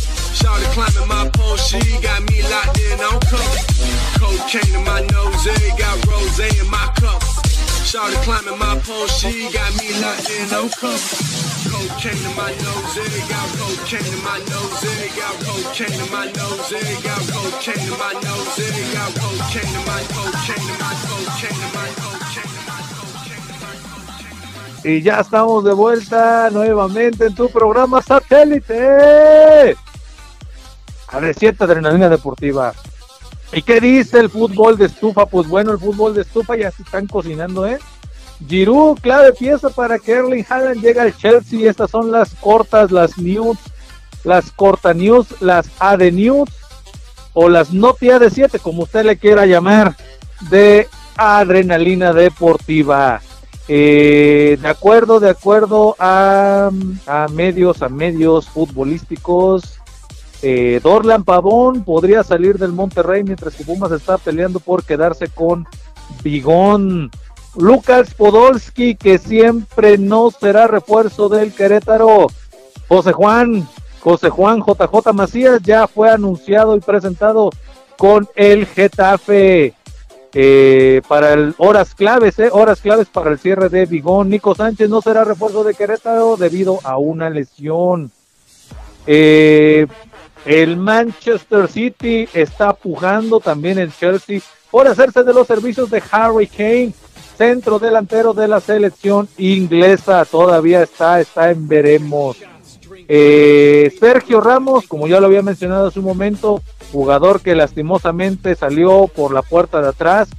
Shawty climbing my pole, she got me locked in on cuffs. Cocaine in my nose, eh, got rose in my cups. Shawty climbing my pole, she got me locked in on cuffs. Cocaine in my nose, eh, got cocaine in my nose, eh, got cocaine in my nose, eh, got cocaine in my nose, eh, got cocaine in my cocaine in my cocaine in my cocaine in my Y ya estamos de vuelta nuevamente en tu programa satélite. AD7 Adrenalina Deportiva. ¿Y qué dice el fútbol de estufa? Pues bueno, el fútbol de estufa ya se están cocinando, ¿eh? Giroud, clave pieza para que Erling Haaland llegue al Chelsea. Estas son las cortas, las news, las corta news, las AD news o las Noti AD7, como usted le quiera llamar, de Adrenalina Deportiva. Eh, de acuerdo, de acuerdo a, a medios, a medios futbolísticos, eh, Dorlan Pavón podría salir del Monterrey mientras que Pumas está peleando por quedarse con Bigón. Lucas Podolski, que siempre no será refuerzo del Querétaro. José Juan, José Juan JJ Macías ya fue anunciado y presentado con el Getafe. Eh, para el horas claves, eh, horas claves para el cierre de Bigón. Nico Sánchez no será refuerzo de Querétaro debido a una lesión. Eh, el Manchester City está pujando también el Chelsea por hacerse de los servicios de Harry Kane, centro delantero de la selección inglesa. Todavía está, está en veremos. Eh, Sergio Ramos, como ya lo había mencionado hace un momento, jugador que lastimosamente salió por la puerta de atrás.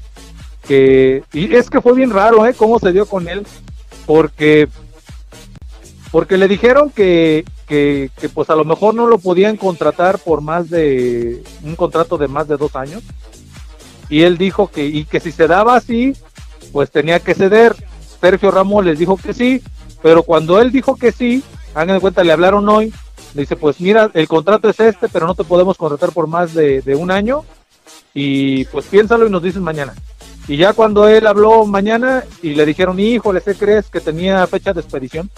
Que, y es que fue bien raro, ¿eh? Cómo se dio con él, porque porque le dijeron que, que, pues a lo mejor no lo podían contratar por más de un contrato de más de dos años. Y él dijo que y que si se daba así pues tenía que ceder. Sergio Ramos les dijo que sí pero cuando él dijo que sí hagan de cuenta le hablaron hoy le dice pues mira el contrato es este pero no te podemos contratar por más de, de un año y pues piénsalo y nos dices mañana. Y ya cuando él habló mañana y le dijeron híjole ¿qué crees que tenía fecha de expedición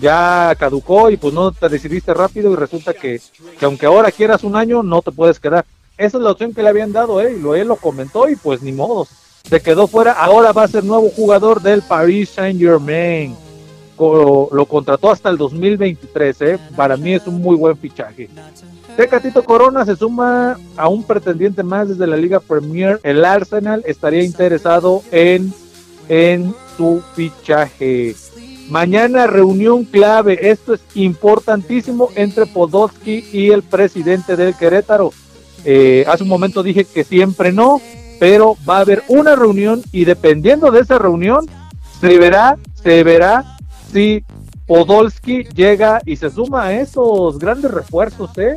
ya caducó y pues no te decidiste rápido y resulta que, que aunque ahora quieras un año, no te puedes quedar. Esa es la opción que le habían dado, ¿eh? Y lo, él lo comentó y pues ni modo. Se quedó fuera. Ahora va a ser nuevo jugador del Paris Saint Germain. Lo contrató hasta el 2023, ¿eh? Para mí es un muy buen fichaje. Tecatito Corona se suma a un pretendiente más desde la Liga Premier. El Arsenal estaría interesado en, en su fichaje. Mañana reunión clave, esto es importantísimo entre Podolski y el presidente del Querétaro. Eh, hace un momento dije que siempre no, pero va a haber una reunión y dependiendo de esa reunión se verá, se verá si Podolski llega y se suma a esos grandes refuerzos ¿eh?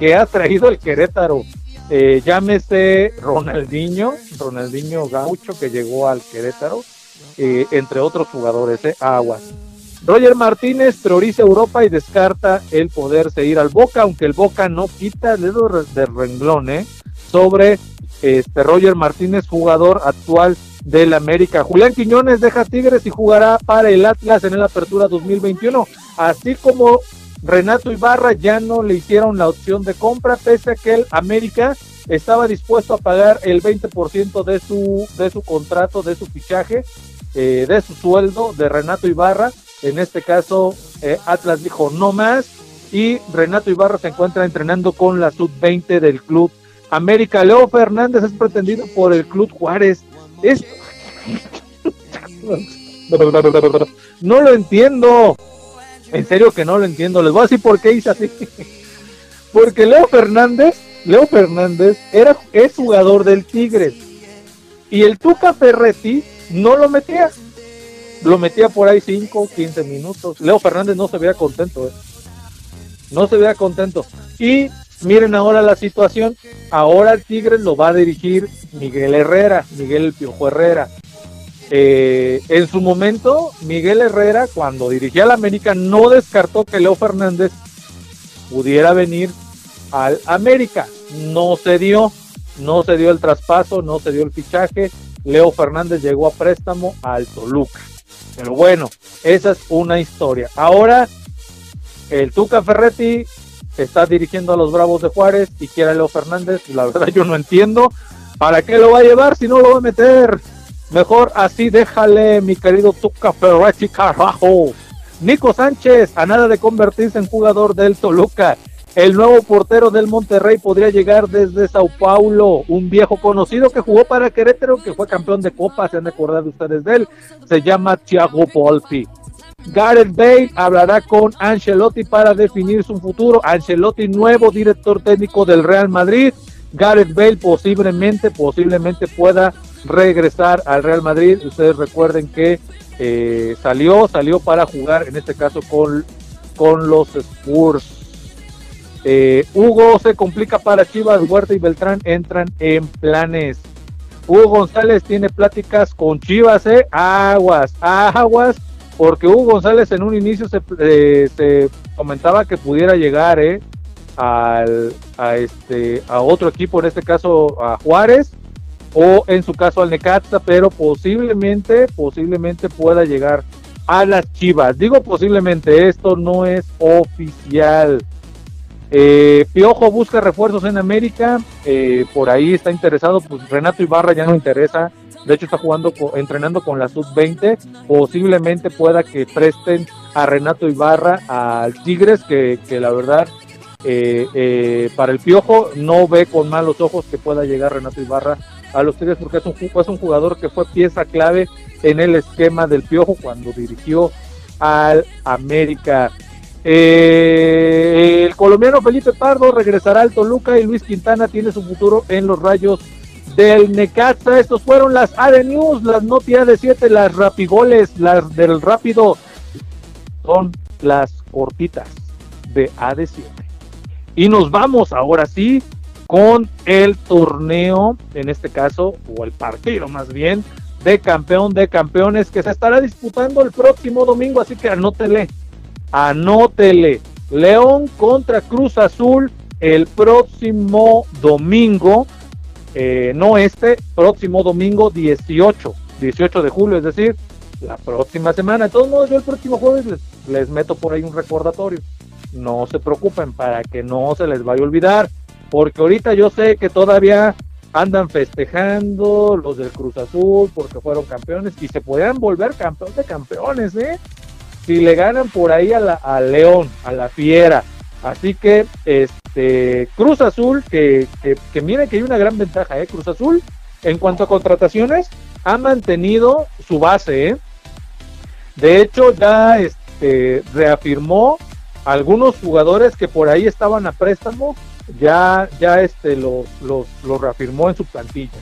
que ha traído el Querétaro. Eh, llámese Ronaldinho, Ronaldinho Gaucho que llegó al Querétaro eh, entre otros jugadores, eh, aguas. Roger Martínez prioriza Europa y descarta el poderse ir al Boca, aunque el Boca no quita el dedo de renglón eh, sobre este Roger Martínez, jugador actual del América. Julián Quiñones deja Tigres y jugará para el Atlas en la Apertura 2021, así como Renato Ibarra ya no le hicieron la opción de compra, pese a que el América estaba dispuesto a pagar el 20% de su, de su contrato, de su fichaje, eh, de su sueldo de Renato Ibarra. En este caso, eh, Atlas dijo no más y Renato Ibarra se encuentra entrenando con la sub-20 del club América. Leo Fernández es pretendido por el club Juárez. Es... No lo entiendo. En serio que no lo entiendo. Les voy a decir por qué hice así. Porque Leo Fernández, Leo Fernández era, es jugador del Tigres. Y el Tuca Ferretti no lo metía. Lo metía por ahí 5, 15 minutos. Leo Fernández no se veía contento. ¿eh? No se veía contento. Y miren ahora la situación. Ahora el Tigres lo va a dirigir Miguel Herrera, Miguel El Piojo Herrera. Eh, en su momento, Miguel Herrera, cuando dirigía a la América, no descartó que Leo Fernández pudiera venir al América. No se dio, no se dio el traspaso, no se dio el fichaje. Leo Fernández llegó a préstamo al Toluca. Pero bueno, esa es una historia. Ahora, el Tuca Ferretti está dirigiendo a los Bravos de Juárez y quiere a Leo Fernández. La verdad, yo no entiendo. ¿Para qué lo va a llevar si no lo va a meter? Mejor así déjale, mi querido Tuca Ferretti, carajo. Nico Sánchez, a nada de convertirse en jugador del Toluca. El nuevo portero del Monterrey podría llegar desde Sao Paulo, un viejo conocido que jugó para Querétaro, que fue campeón de Copa, se han acordado ustedes de él. Se llama Thiago Volpi. Gareth Bale hablará con Ancelotti para definir su futuro. Ancelotti, nuevo director técnico del Real Madrid. Gareth Bale posiblemente, posiblemente pueda regresar al Real Madrid. Ustedes recuerden que eh, salió, salió para jugar, en este caso con, con los Spurs. Eh, Hugo se complica para Chivas, Huerta y Beltrán entran en planes. Hugo González tiene pláticas con Chivas, eh, aguas, aguas, porque Hugo González en un inicio se, eh, se comentaba que pudiera llegar, eh, al, a este, a otro equipo, en este caso a Juárez, o en su caso al Necaxa, pero posiblemente, posiblemente pueda llegar a las Chivas. Digo posiblemente, esto no es oficial. Eh, Piojo busca refuerzos en América, eh, por ahí está interesado, pues Renato Ibarra ya no interesa, de hecho está jugando, entrenando con la sub-20, posiblemente pueda que presten a Renato Ibarra al Tigres, que, la verdad eh, eh, para el Piojo no ve con malos ojos que pueda llegar Renato Ibarra a los Tigres porque es un, es un jugador que fue pieza clave en el esquema del Piojo cuando dirigió al América. Eh, el colombiano Felipe Pardo regresará al Toluca y Luis Quintana tiene su futuro en los rayos del Necaxa. Estos fueron las AD News, las noticias de 7, las rapigoles, las del rápido. Son las cortitas de AD7. Y nos vamos ahora sí con el torneo, en este caso, o el partido más bien, de campeón de campeones que se estará disputando el próximo domingo, así que anótele, anótele. León contra Cruz Azul el próximo domingo, eh, no este, próximo domingo 18, 18 de julio, es decir, la próxima semana. De todos modos, yo el próximo jueves les, meto por ahí un recordatorio. No se preocupen para que no se les vaya a olvidar, porque ahorita yo sé que todavía andan festejando los del Cruz Azul porque fueron campeones y se podrían volver campeón de campeones, ¿eh? Si le ganan por ahí a, la, León, a la Fiera. Así que, este, Cruz Azul, que, que, que que hay una gran ventaja, ¿eh? Cruz Azul, en cuanto a contrataciones, ha mantenido su base, ¿eh? De hecho, ya este, reafirmó algunos jugadores que por ahí estaban a préstamo, ya, ya este, los, los, los reafirmó en su plantilla.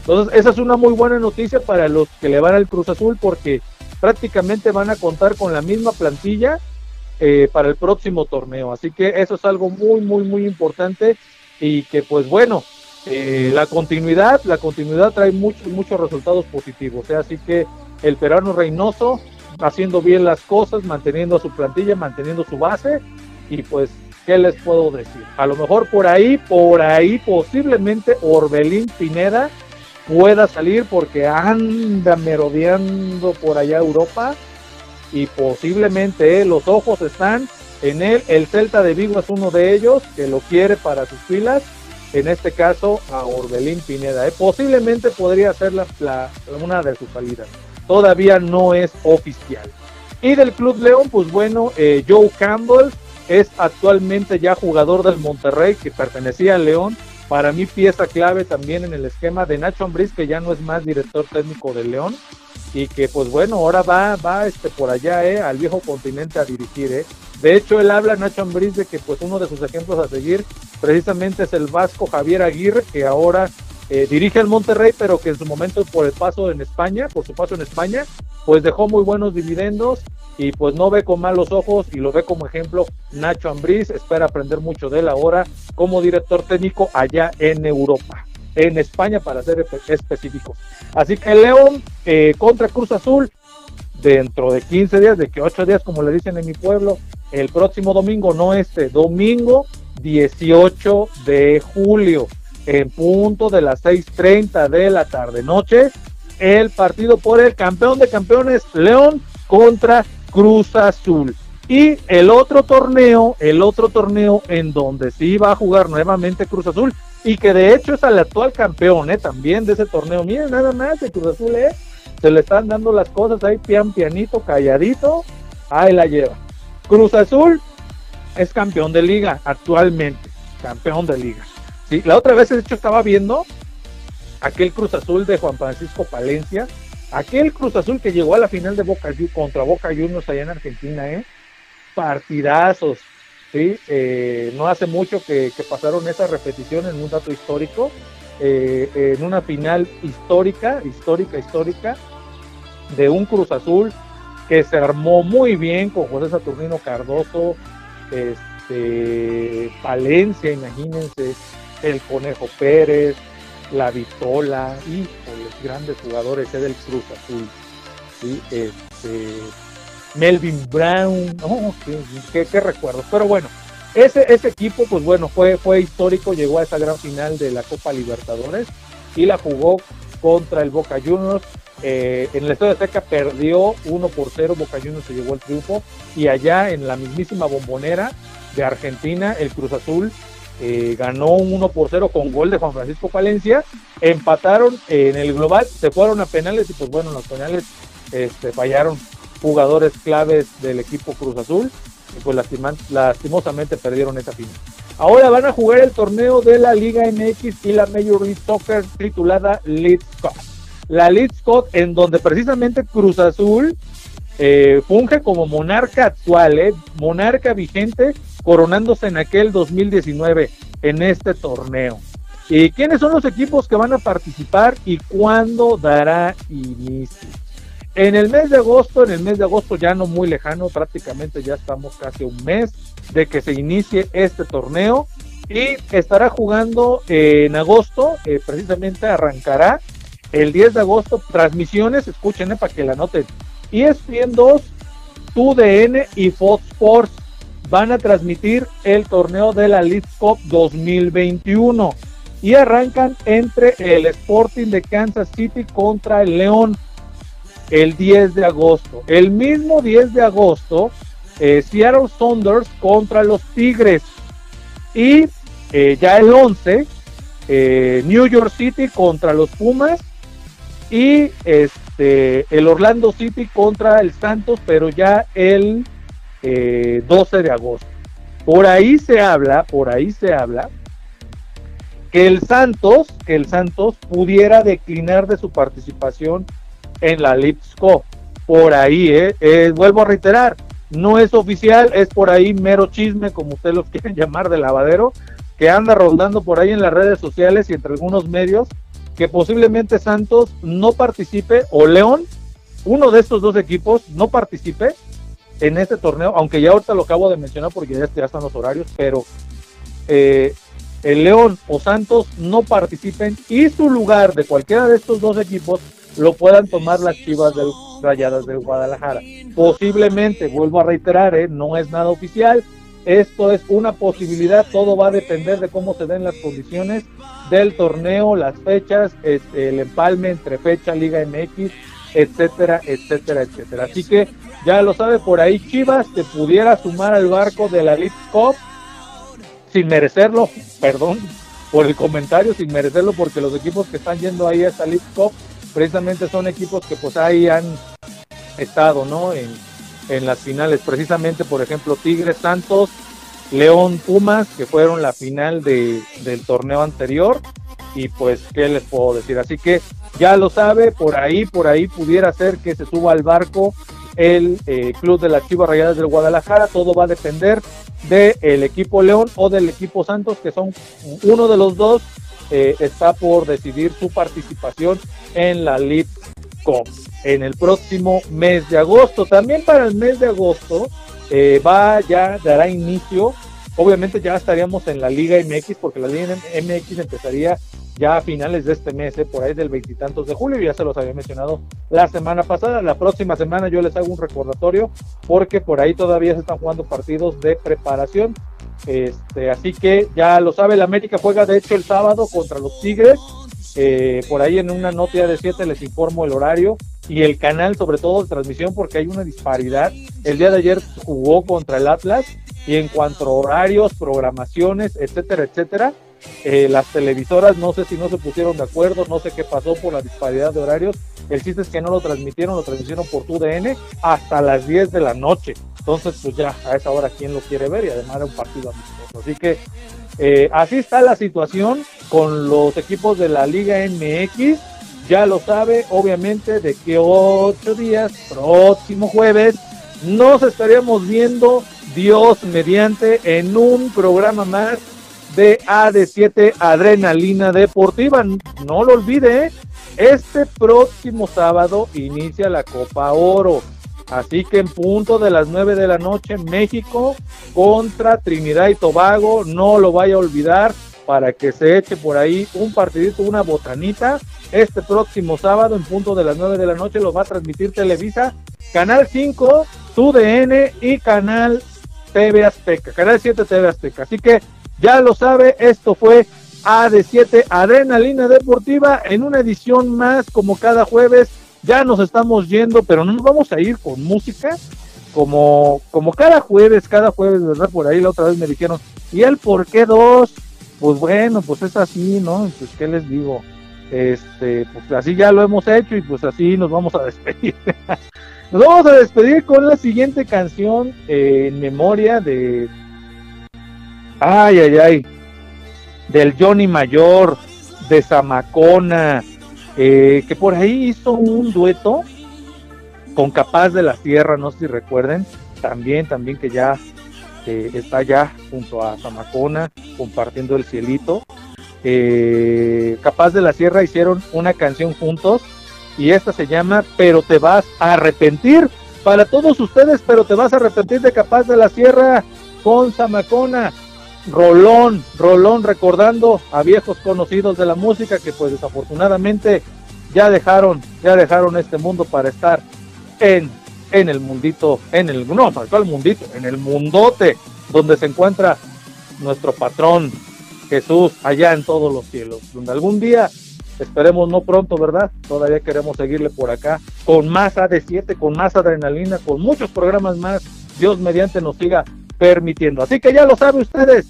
Entonces, esa es una muy buena noticia para los que le van al Cruz Azul porque prácticamente van a contar con la misma plantilla eh, para el próximo torneo. Así que eso es algo muy, muy, muy importante y que pues bueno, eh, la continuidad, la continuidad trae muchos, muchos resultados positivos. ¿eh? Así que el peruano Reynoso haciendo bien las cosas, manteniendo su plantilla, manteniendo su base y pues ¿qué les puedo decir? A lo mejor por ahí, por ahí posiblemente Orbelín Pineda pueda salir porque anda merodeando por allá Europa y posiblemente eh, los ojos están en él. El Celta de Vigo es uno de ellos que lo quiere para sus filas. En este caso a Orbelín Pineda. eh. Posiblemente podría ser la, una de sus salidas. Todavía no es oficial. Y del Club León, pues bueno, eh, Joe Campbell es actualmente ya jugador del Monterrey que pertenecía al León. Para mí pieza clave también en el esquema de Nacho Ambriz, que ya no es más director técnico del León y que pues bueno, ahora va, va este por allá, eh, al viejo continente a dirigir, eh. De hecho, él habla Nacho Ambriz de que pues uno de sus ejemplos a seguir precisamente es el vasco Javier Aguirre, que ahora eh, dirige al Monterrey, pero que en su momento por el paso en España, por su paso en España, pues dejó muy buenos dividendos y pues no ve con malos ojos y lo ve como ejemplo Nacho Ambriz, espera aprender mucho de él ahora como director técnico allá en Europa, en España para ser espe- específicos. Así que León eh, contra Cruz Azul dentro de 15 días, de que 8 días como le dicen en mi pueblo, el próximo domingo, no este, domingo 18 de julio, en punto de las 6.30 de la tarde noche, el partido por el campeón de campeones León contra Cruz Azul. Y el otro torneo, el otro torneo en donde sí va a jugar nuevamente Cruz Azul y que de hecho es el actual campeón ¿eh? también de ese torneo. Miren nada más, el Cruz Azul ¿eh? se le están dando las cosas ahí pian pianito, calladito, ahí la lleva. Cruz Azul es campeón de liga actualmente, campeón de liga. Sí, la otra vez de hecho estaba viendo aquel Cruz Azul de Juan Francisco Palencia, aquel Cruz Azul que llegó a la final de Boca contra Boca Juniors allá en Argentina, ¿eh? partidazos, ¿sí? Eh, no hace mucho que, que pasaron esa repetición en un dato histórico, eh, en una final histórica, histórica, histórica, de un Cruz Azul que se armó muy bien con José Saturnino Cardoso, este, Palencia, imagínense, el Conejo Pérez, la Vitola, híjoles, grandes jugadores eh, del Cruz Azul, este, Melvin Brown, qué, qué- qué recuerdos, pero bueno, ese, ese equipo, pues bueno, fue, fue histórico, llegó a esa gran final de la Copa Libertadores y la jugó contra el Boca Juniors. Eh, en el Estadio Azteca perdió 1 por 0, Boca Juniors se llevó el triunfo. Y allá en la mismísima bombonera de Argentina, el Cruz Azul eh, ganó un 1 por 0 con gol de Juan Francisco Palencia, empataron en el global, se fueron a penales y pues bueno, en los penales este, fallaron jugadores claves del equipo Cruz Azul y pues lastimosamente perdieron esa final. Ahora van a jugar el torneo de la Liga MX y la Major League Soccer titulada Leeds Cup. La Leeds Cup en donde precisamente Cruz Azul eh, funge como monarca actual, eh, monarca vigente, coronándose en aquel 2019 en este torneo. ¿Y quiénes son los equipos que van a participar y cuándo dará inicio? En el mes de agosto, en el mes de agosto ya no muy lejano, prácticamente ya estamos casi un mes de que se inicie este torneo y estará jugando eh, en agosto, eh, precisamente arrancará el 10 de agosto, transmisiones, escuchen para que la noten, ESPN 2, TUDN y Fox Sports van a transmitir el torneo de la League Cup 2021 y arrancan entre el Sporting de Kansas City contra el León el 10 de agosto. El mismo 10 de agosto, eh, Seattle Saunders contra los Tigres. Y eh, ya el 11, eh, New York City contra los Pumas. Y este, el Orlando City contra el Santos, pero ya el eh, 12 de agosto. Por ahí se habla, por ahí se habla que el Santos, que el Santos pudiera declinar de su participación en la Lipsco. Por ahí, eh, eh, vuelvo a reiterar, no es oficial, es por ahí mero chisme, como ustedes los quieren llamar, de lavadero, que anda rondando por ahí en las redes sociales y entre algunos medios, que posiblemente Santos no participe, o León, uno de estos dos equipos, no participe en este torneo, aunque ya ahorita lo acabo de mencionar porque ya, están los horarios, pero eh, el León o Santos no participen y su lugar de cualquiera de estos dos equipos lo puedan tomar las chivas del Rayadas del Guadalajara. Posiblemente, vuelvo a reiterar, ¿eh? no es nada oficial. Esto es una posibilidad, todo va a depender de cómo se den las condiciones del torneo, las fechas, este, el empalme entre fecha, Liga MX, etcétera, etcétera, etcétera. Así que ya lo sabe por ahí Chivas, se pudiera sumar al barco de la League Cup sin merecerlo, perdón por el comentario, sin merecerlo, porque los equipos que están yendo ahí a esta League Cup precisamente son equipos que pues ahí han estado, ¿no? En, en las finales, precisamente, por ejemplo, Tigres Santos, León Pumas, que fueron la final de, del torneo anterior, y pues, ¿qué les puedo decir? Así que ya lo sabe, por ahí, por ahí pudiera ser que se suba al barco el eh, Club de las Chivas Rayadas del Guadalajara, todo va a depender del equipo León o del equipo Santos, que son uno de los dos, eh, está por decidir su participación en la League Cup en el próximo mes de agosto. También para el mes de agosto eh, va ya dará inicio. Obviamente ya estaríamos en la Liga MX porque la Liga MX empezaría ya a finales de este mes, eh, por ahí del veintitantos de julio, ya se los había mencionado la semana pasada. La próxima semana yo les hago un recordatorio porque por ahí todavía se están jugando partidos de preparación. Este, así que ya lo sabe, la América juega de hecho el sábado contra los Tigres. Eh, por ahí en una nota de 7 les informo el horario y el canal, sobre todo de transmisión, porque hay una disparidad. El día de ayer jugó contra el Atlas y en cuanto a horarios, programaciones, etcétera, etcétera, eh, las televisoras no sé si no se pusieron de acuerdo, no sé qué pasó por la disparidad de horarios. El chiste es que no lo transmitieron, lo transmitieron por TUDN hasta las 10 de la noche. Entonces, pues ya a esa hora, ¿quién lo quiere ver? Y además era un partido amistoso. Así que eh, así está la situación con los equipos de la Liga MX. Ya lo sabe, obviamente, de que ocho días, próximo jueves, nos estaríamos viendo, Dios mediante, en un programa más de AD7 Adrenalina Deportiva. No lo olvide, ¿eh? este próximo sábado inicia la Copa Oro. Así que en punto de las 9 de la noche, México contra Trinidad y Tobago. No lo vaya a olvidar para que se eche por ahí un partidito, una botanita. Este próximo sábado, en punto de las 9 de la noche, lo va a transmitir Televisa, Canal 5, TUDN y Canal TV Azteca, Canal 7 TV Azteca. Así que ya lo sabe, esto fue AD7 Adrenalina Deportiva en una edición más como cada jueves. Ya nos estamos yendo, pero no nos vamos a ir con música. Como, como cada jueves, cada jueves, ¿verdad? Por ahí la otra vez me dijeron, ¿y el por qué dos? Pues bueno, pues es así, ¿no? Pues qué les digo. Este, pues así ya lo hemos hecho y pues así nos vamos a despedir. nos vamos a despedir con la siguiente canción en memoria de Ay, ay, ay. Del Johnny Mayor, de Zamacona, eh, que por ahí hizo un dueto con Capaz de la Sierra, no sé si recuerden. También, también que ya está ya junto a Zamacona compartiendo el cielito. Eh, Capaz de la Sierra hicieron una canción juntos y esta se llama Pero te vas a arrepentir. Para todos ustedes, pero te vas a arrepentir de Capaz de la Sierra con Zamacona. Rolón, Rolón recordando a viejos conocidos de la música que pues desafortunadamente ya dejaron, ya dejaron este mundo para estar en, en el mundito, en el, no, ¿cuál mundito? En el mundote donde se encuentra nuestro patrón Jesús allá en todos los cielos, donde algún día, esperemos no pronto, ¿verdad? Todavía queremos seguirle por acá con más AD7, con más adrenalina, con muchos programas más, Dios mediante nos siga permitiendo. Así que ya lo saben ustedes,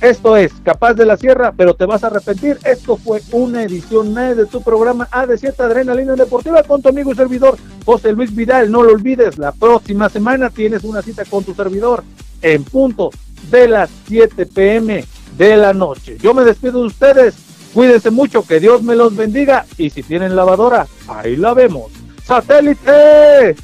esto es Capaz de la Sierra, pero te vas a arrepentir. Esto fue una edición más de tu programa AD7 Adrenalina Deportiva con tu amigo y servidor José Luis Vidal. No lo olvides, la próxima semana tienes una cita con tu servidor en punto de las 7 pm de la noche. Yo me despido de ustedes. Cuídense mucho, que Dios me los bendiga. Y si tienen lavadora, ahí la vemos. ¡Satélite!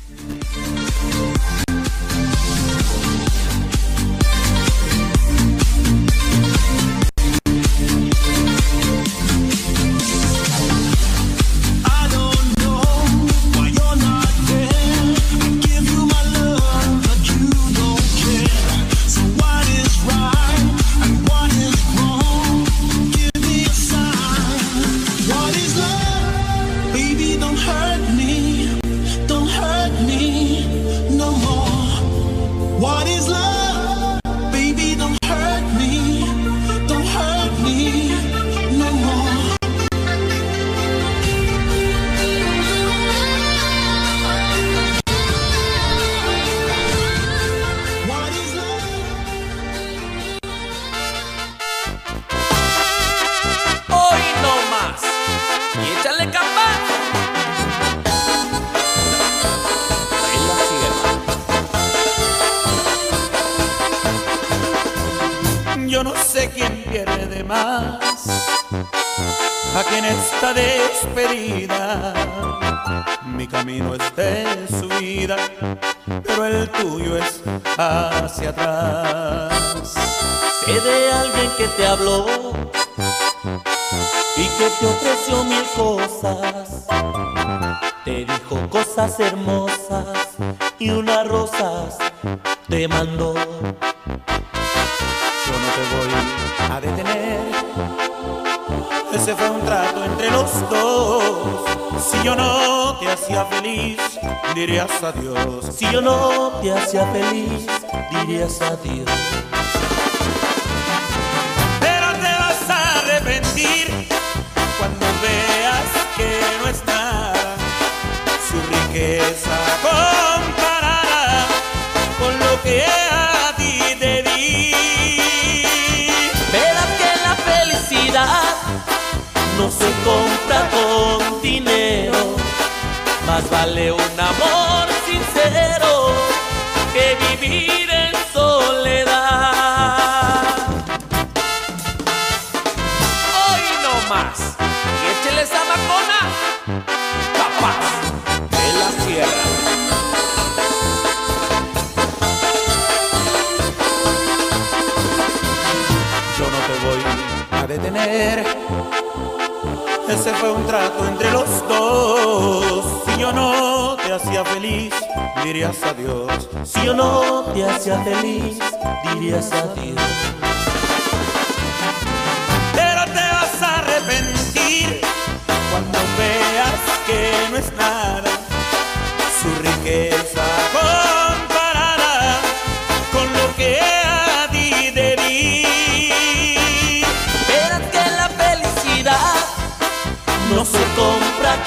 Yo no sé quién pierde más aquí en esta despedida. Mi camino es de subida, pero el tuyo es hacia atrás. Sé de alguien que te habló y que te ofreció mil cosas. Te dijo cosas hermosas y unas rosas te mandó. Detener. Ese fue un trato entre los dos. Si yo no te hacía feliz, dirías adiós. Si yo no te hacía feliz, dirías adiós. Pero te vas a arrepentir cuando veas que no es nada su riqueza comparada con lo que a no se compra con dinero. Más vale un amor sincero que vivir en soledad. Hoy no más. Y échele esa macona. Capaz de la sierra. Yo no te voy a detener. Ese fue un trato entre los dos. Si yo no te hacía feliz, dirías adiós. Si yo no te hacía feliz, dirías adiós. Pero te vas a arrepentir cuando veas que no es nada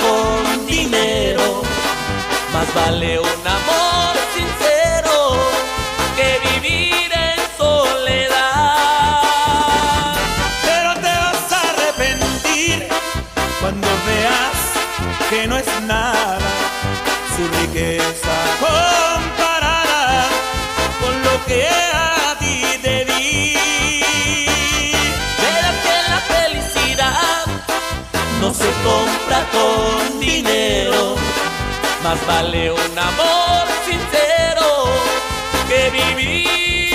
con dinero. Más vale un amor sincero que vivir en soledad. Pero te vas a arrepentir cuando veas que no es nada su riqueza compra con dinero. Más vale un amor sincero que vivir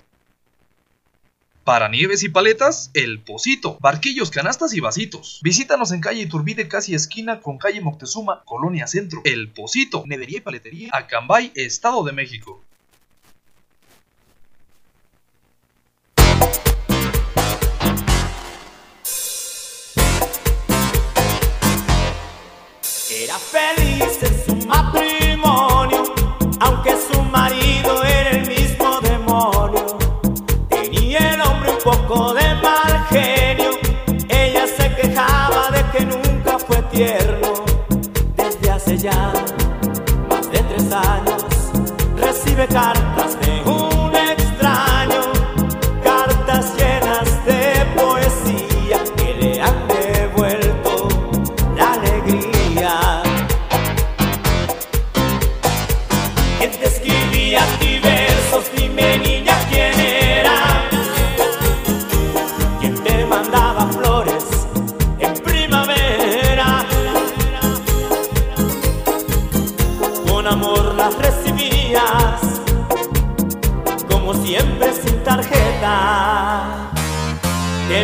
Para nieves y paletas, El Pocito. Barquillos, canastas y vasitos. Visítanos en calle Iturbide, casi esquina con calle Moctezuma, Colonia Centro. El Pocito. Nedería y paletería. Acambay, Estado de México. Era feliz en su matrimonio, aunque su marido poco de mal genio, ella se quejaba de que nunca fue tierno. Desde hace ya de tres años recibe cartas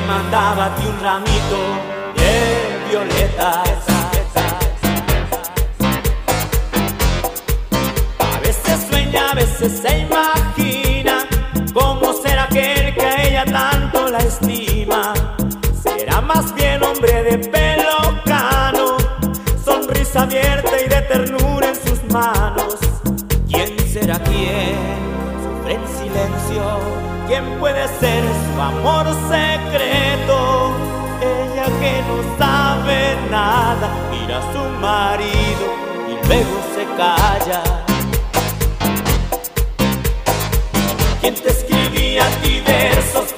mandaba a ti un ramito de violetas. A veces sueña, a veces se imagina cómo será aquel que a ella tanto la estima. Será más bien hombre de ¿Quién puede ser su amor secreto? Ella que no sabe nada, mira a su marido y luego se calla. ¿Quién te escribía a ti versos?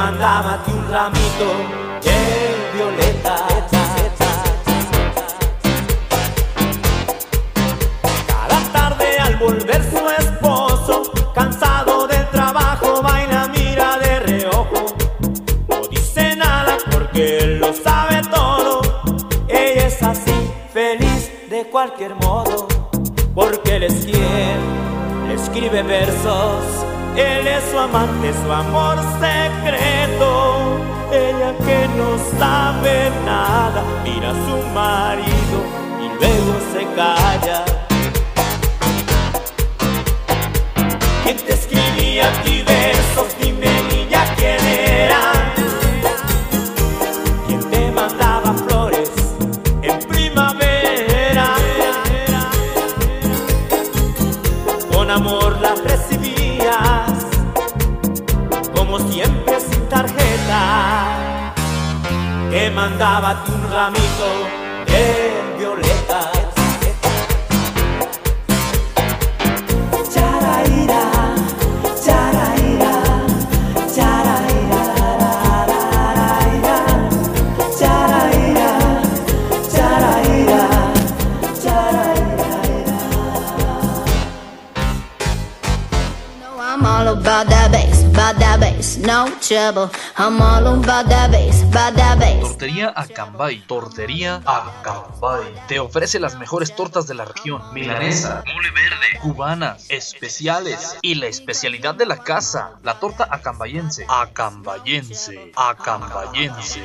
Te mandaba a ti un ramito de violetas. Cada tarde al volver su esposo, cansado del trabajo, baila, mira de reojo. No dice nada porque él lo sabe todo. Ella es así, feliz de cualquier modo, porque él es quien le escribe versos. Él es su amante, su amor secreto. Ella que no sabe nada, mira a su marido y luego se calla. Mandaba un ramito Tortería Acambay. Tortería Acambay. Te ofrece las mejores tortas de la región. Milanesa, mole verde, cubanas, especiales y la especialidad de la casa, la torta acambayense. Acambayense, acambayense.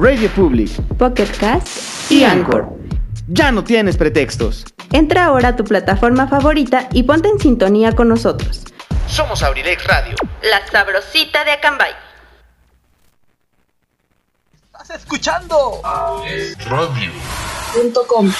Radio Public Pocket Cast y Anchor. Ya no tienes pretextos. Entra ahora a tu plataforma favorita y ponte en sintonía con nosotros. Somos Abrilex Radio. La sabrosita de Acambay. ¿Estás escuchando? Radio. Punto com.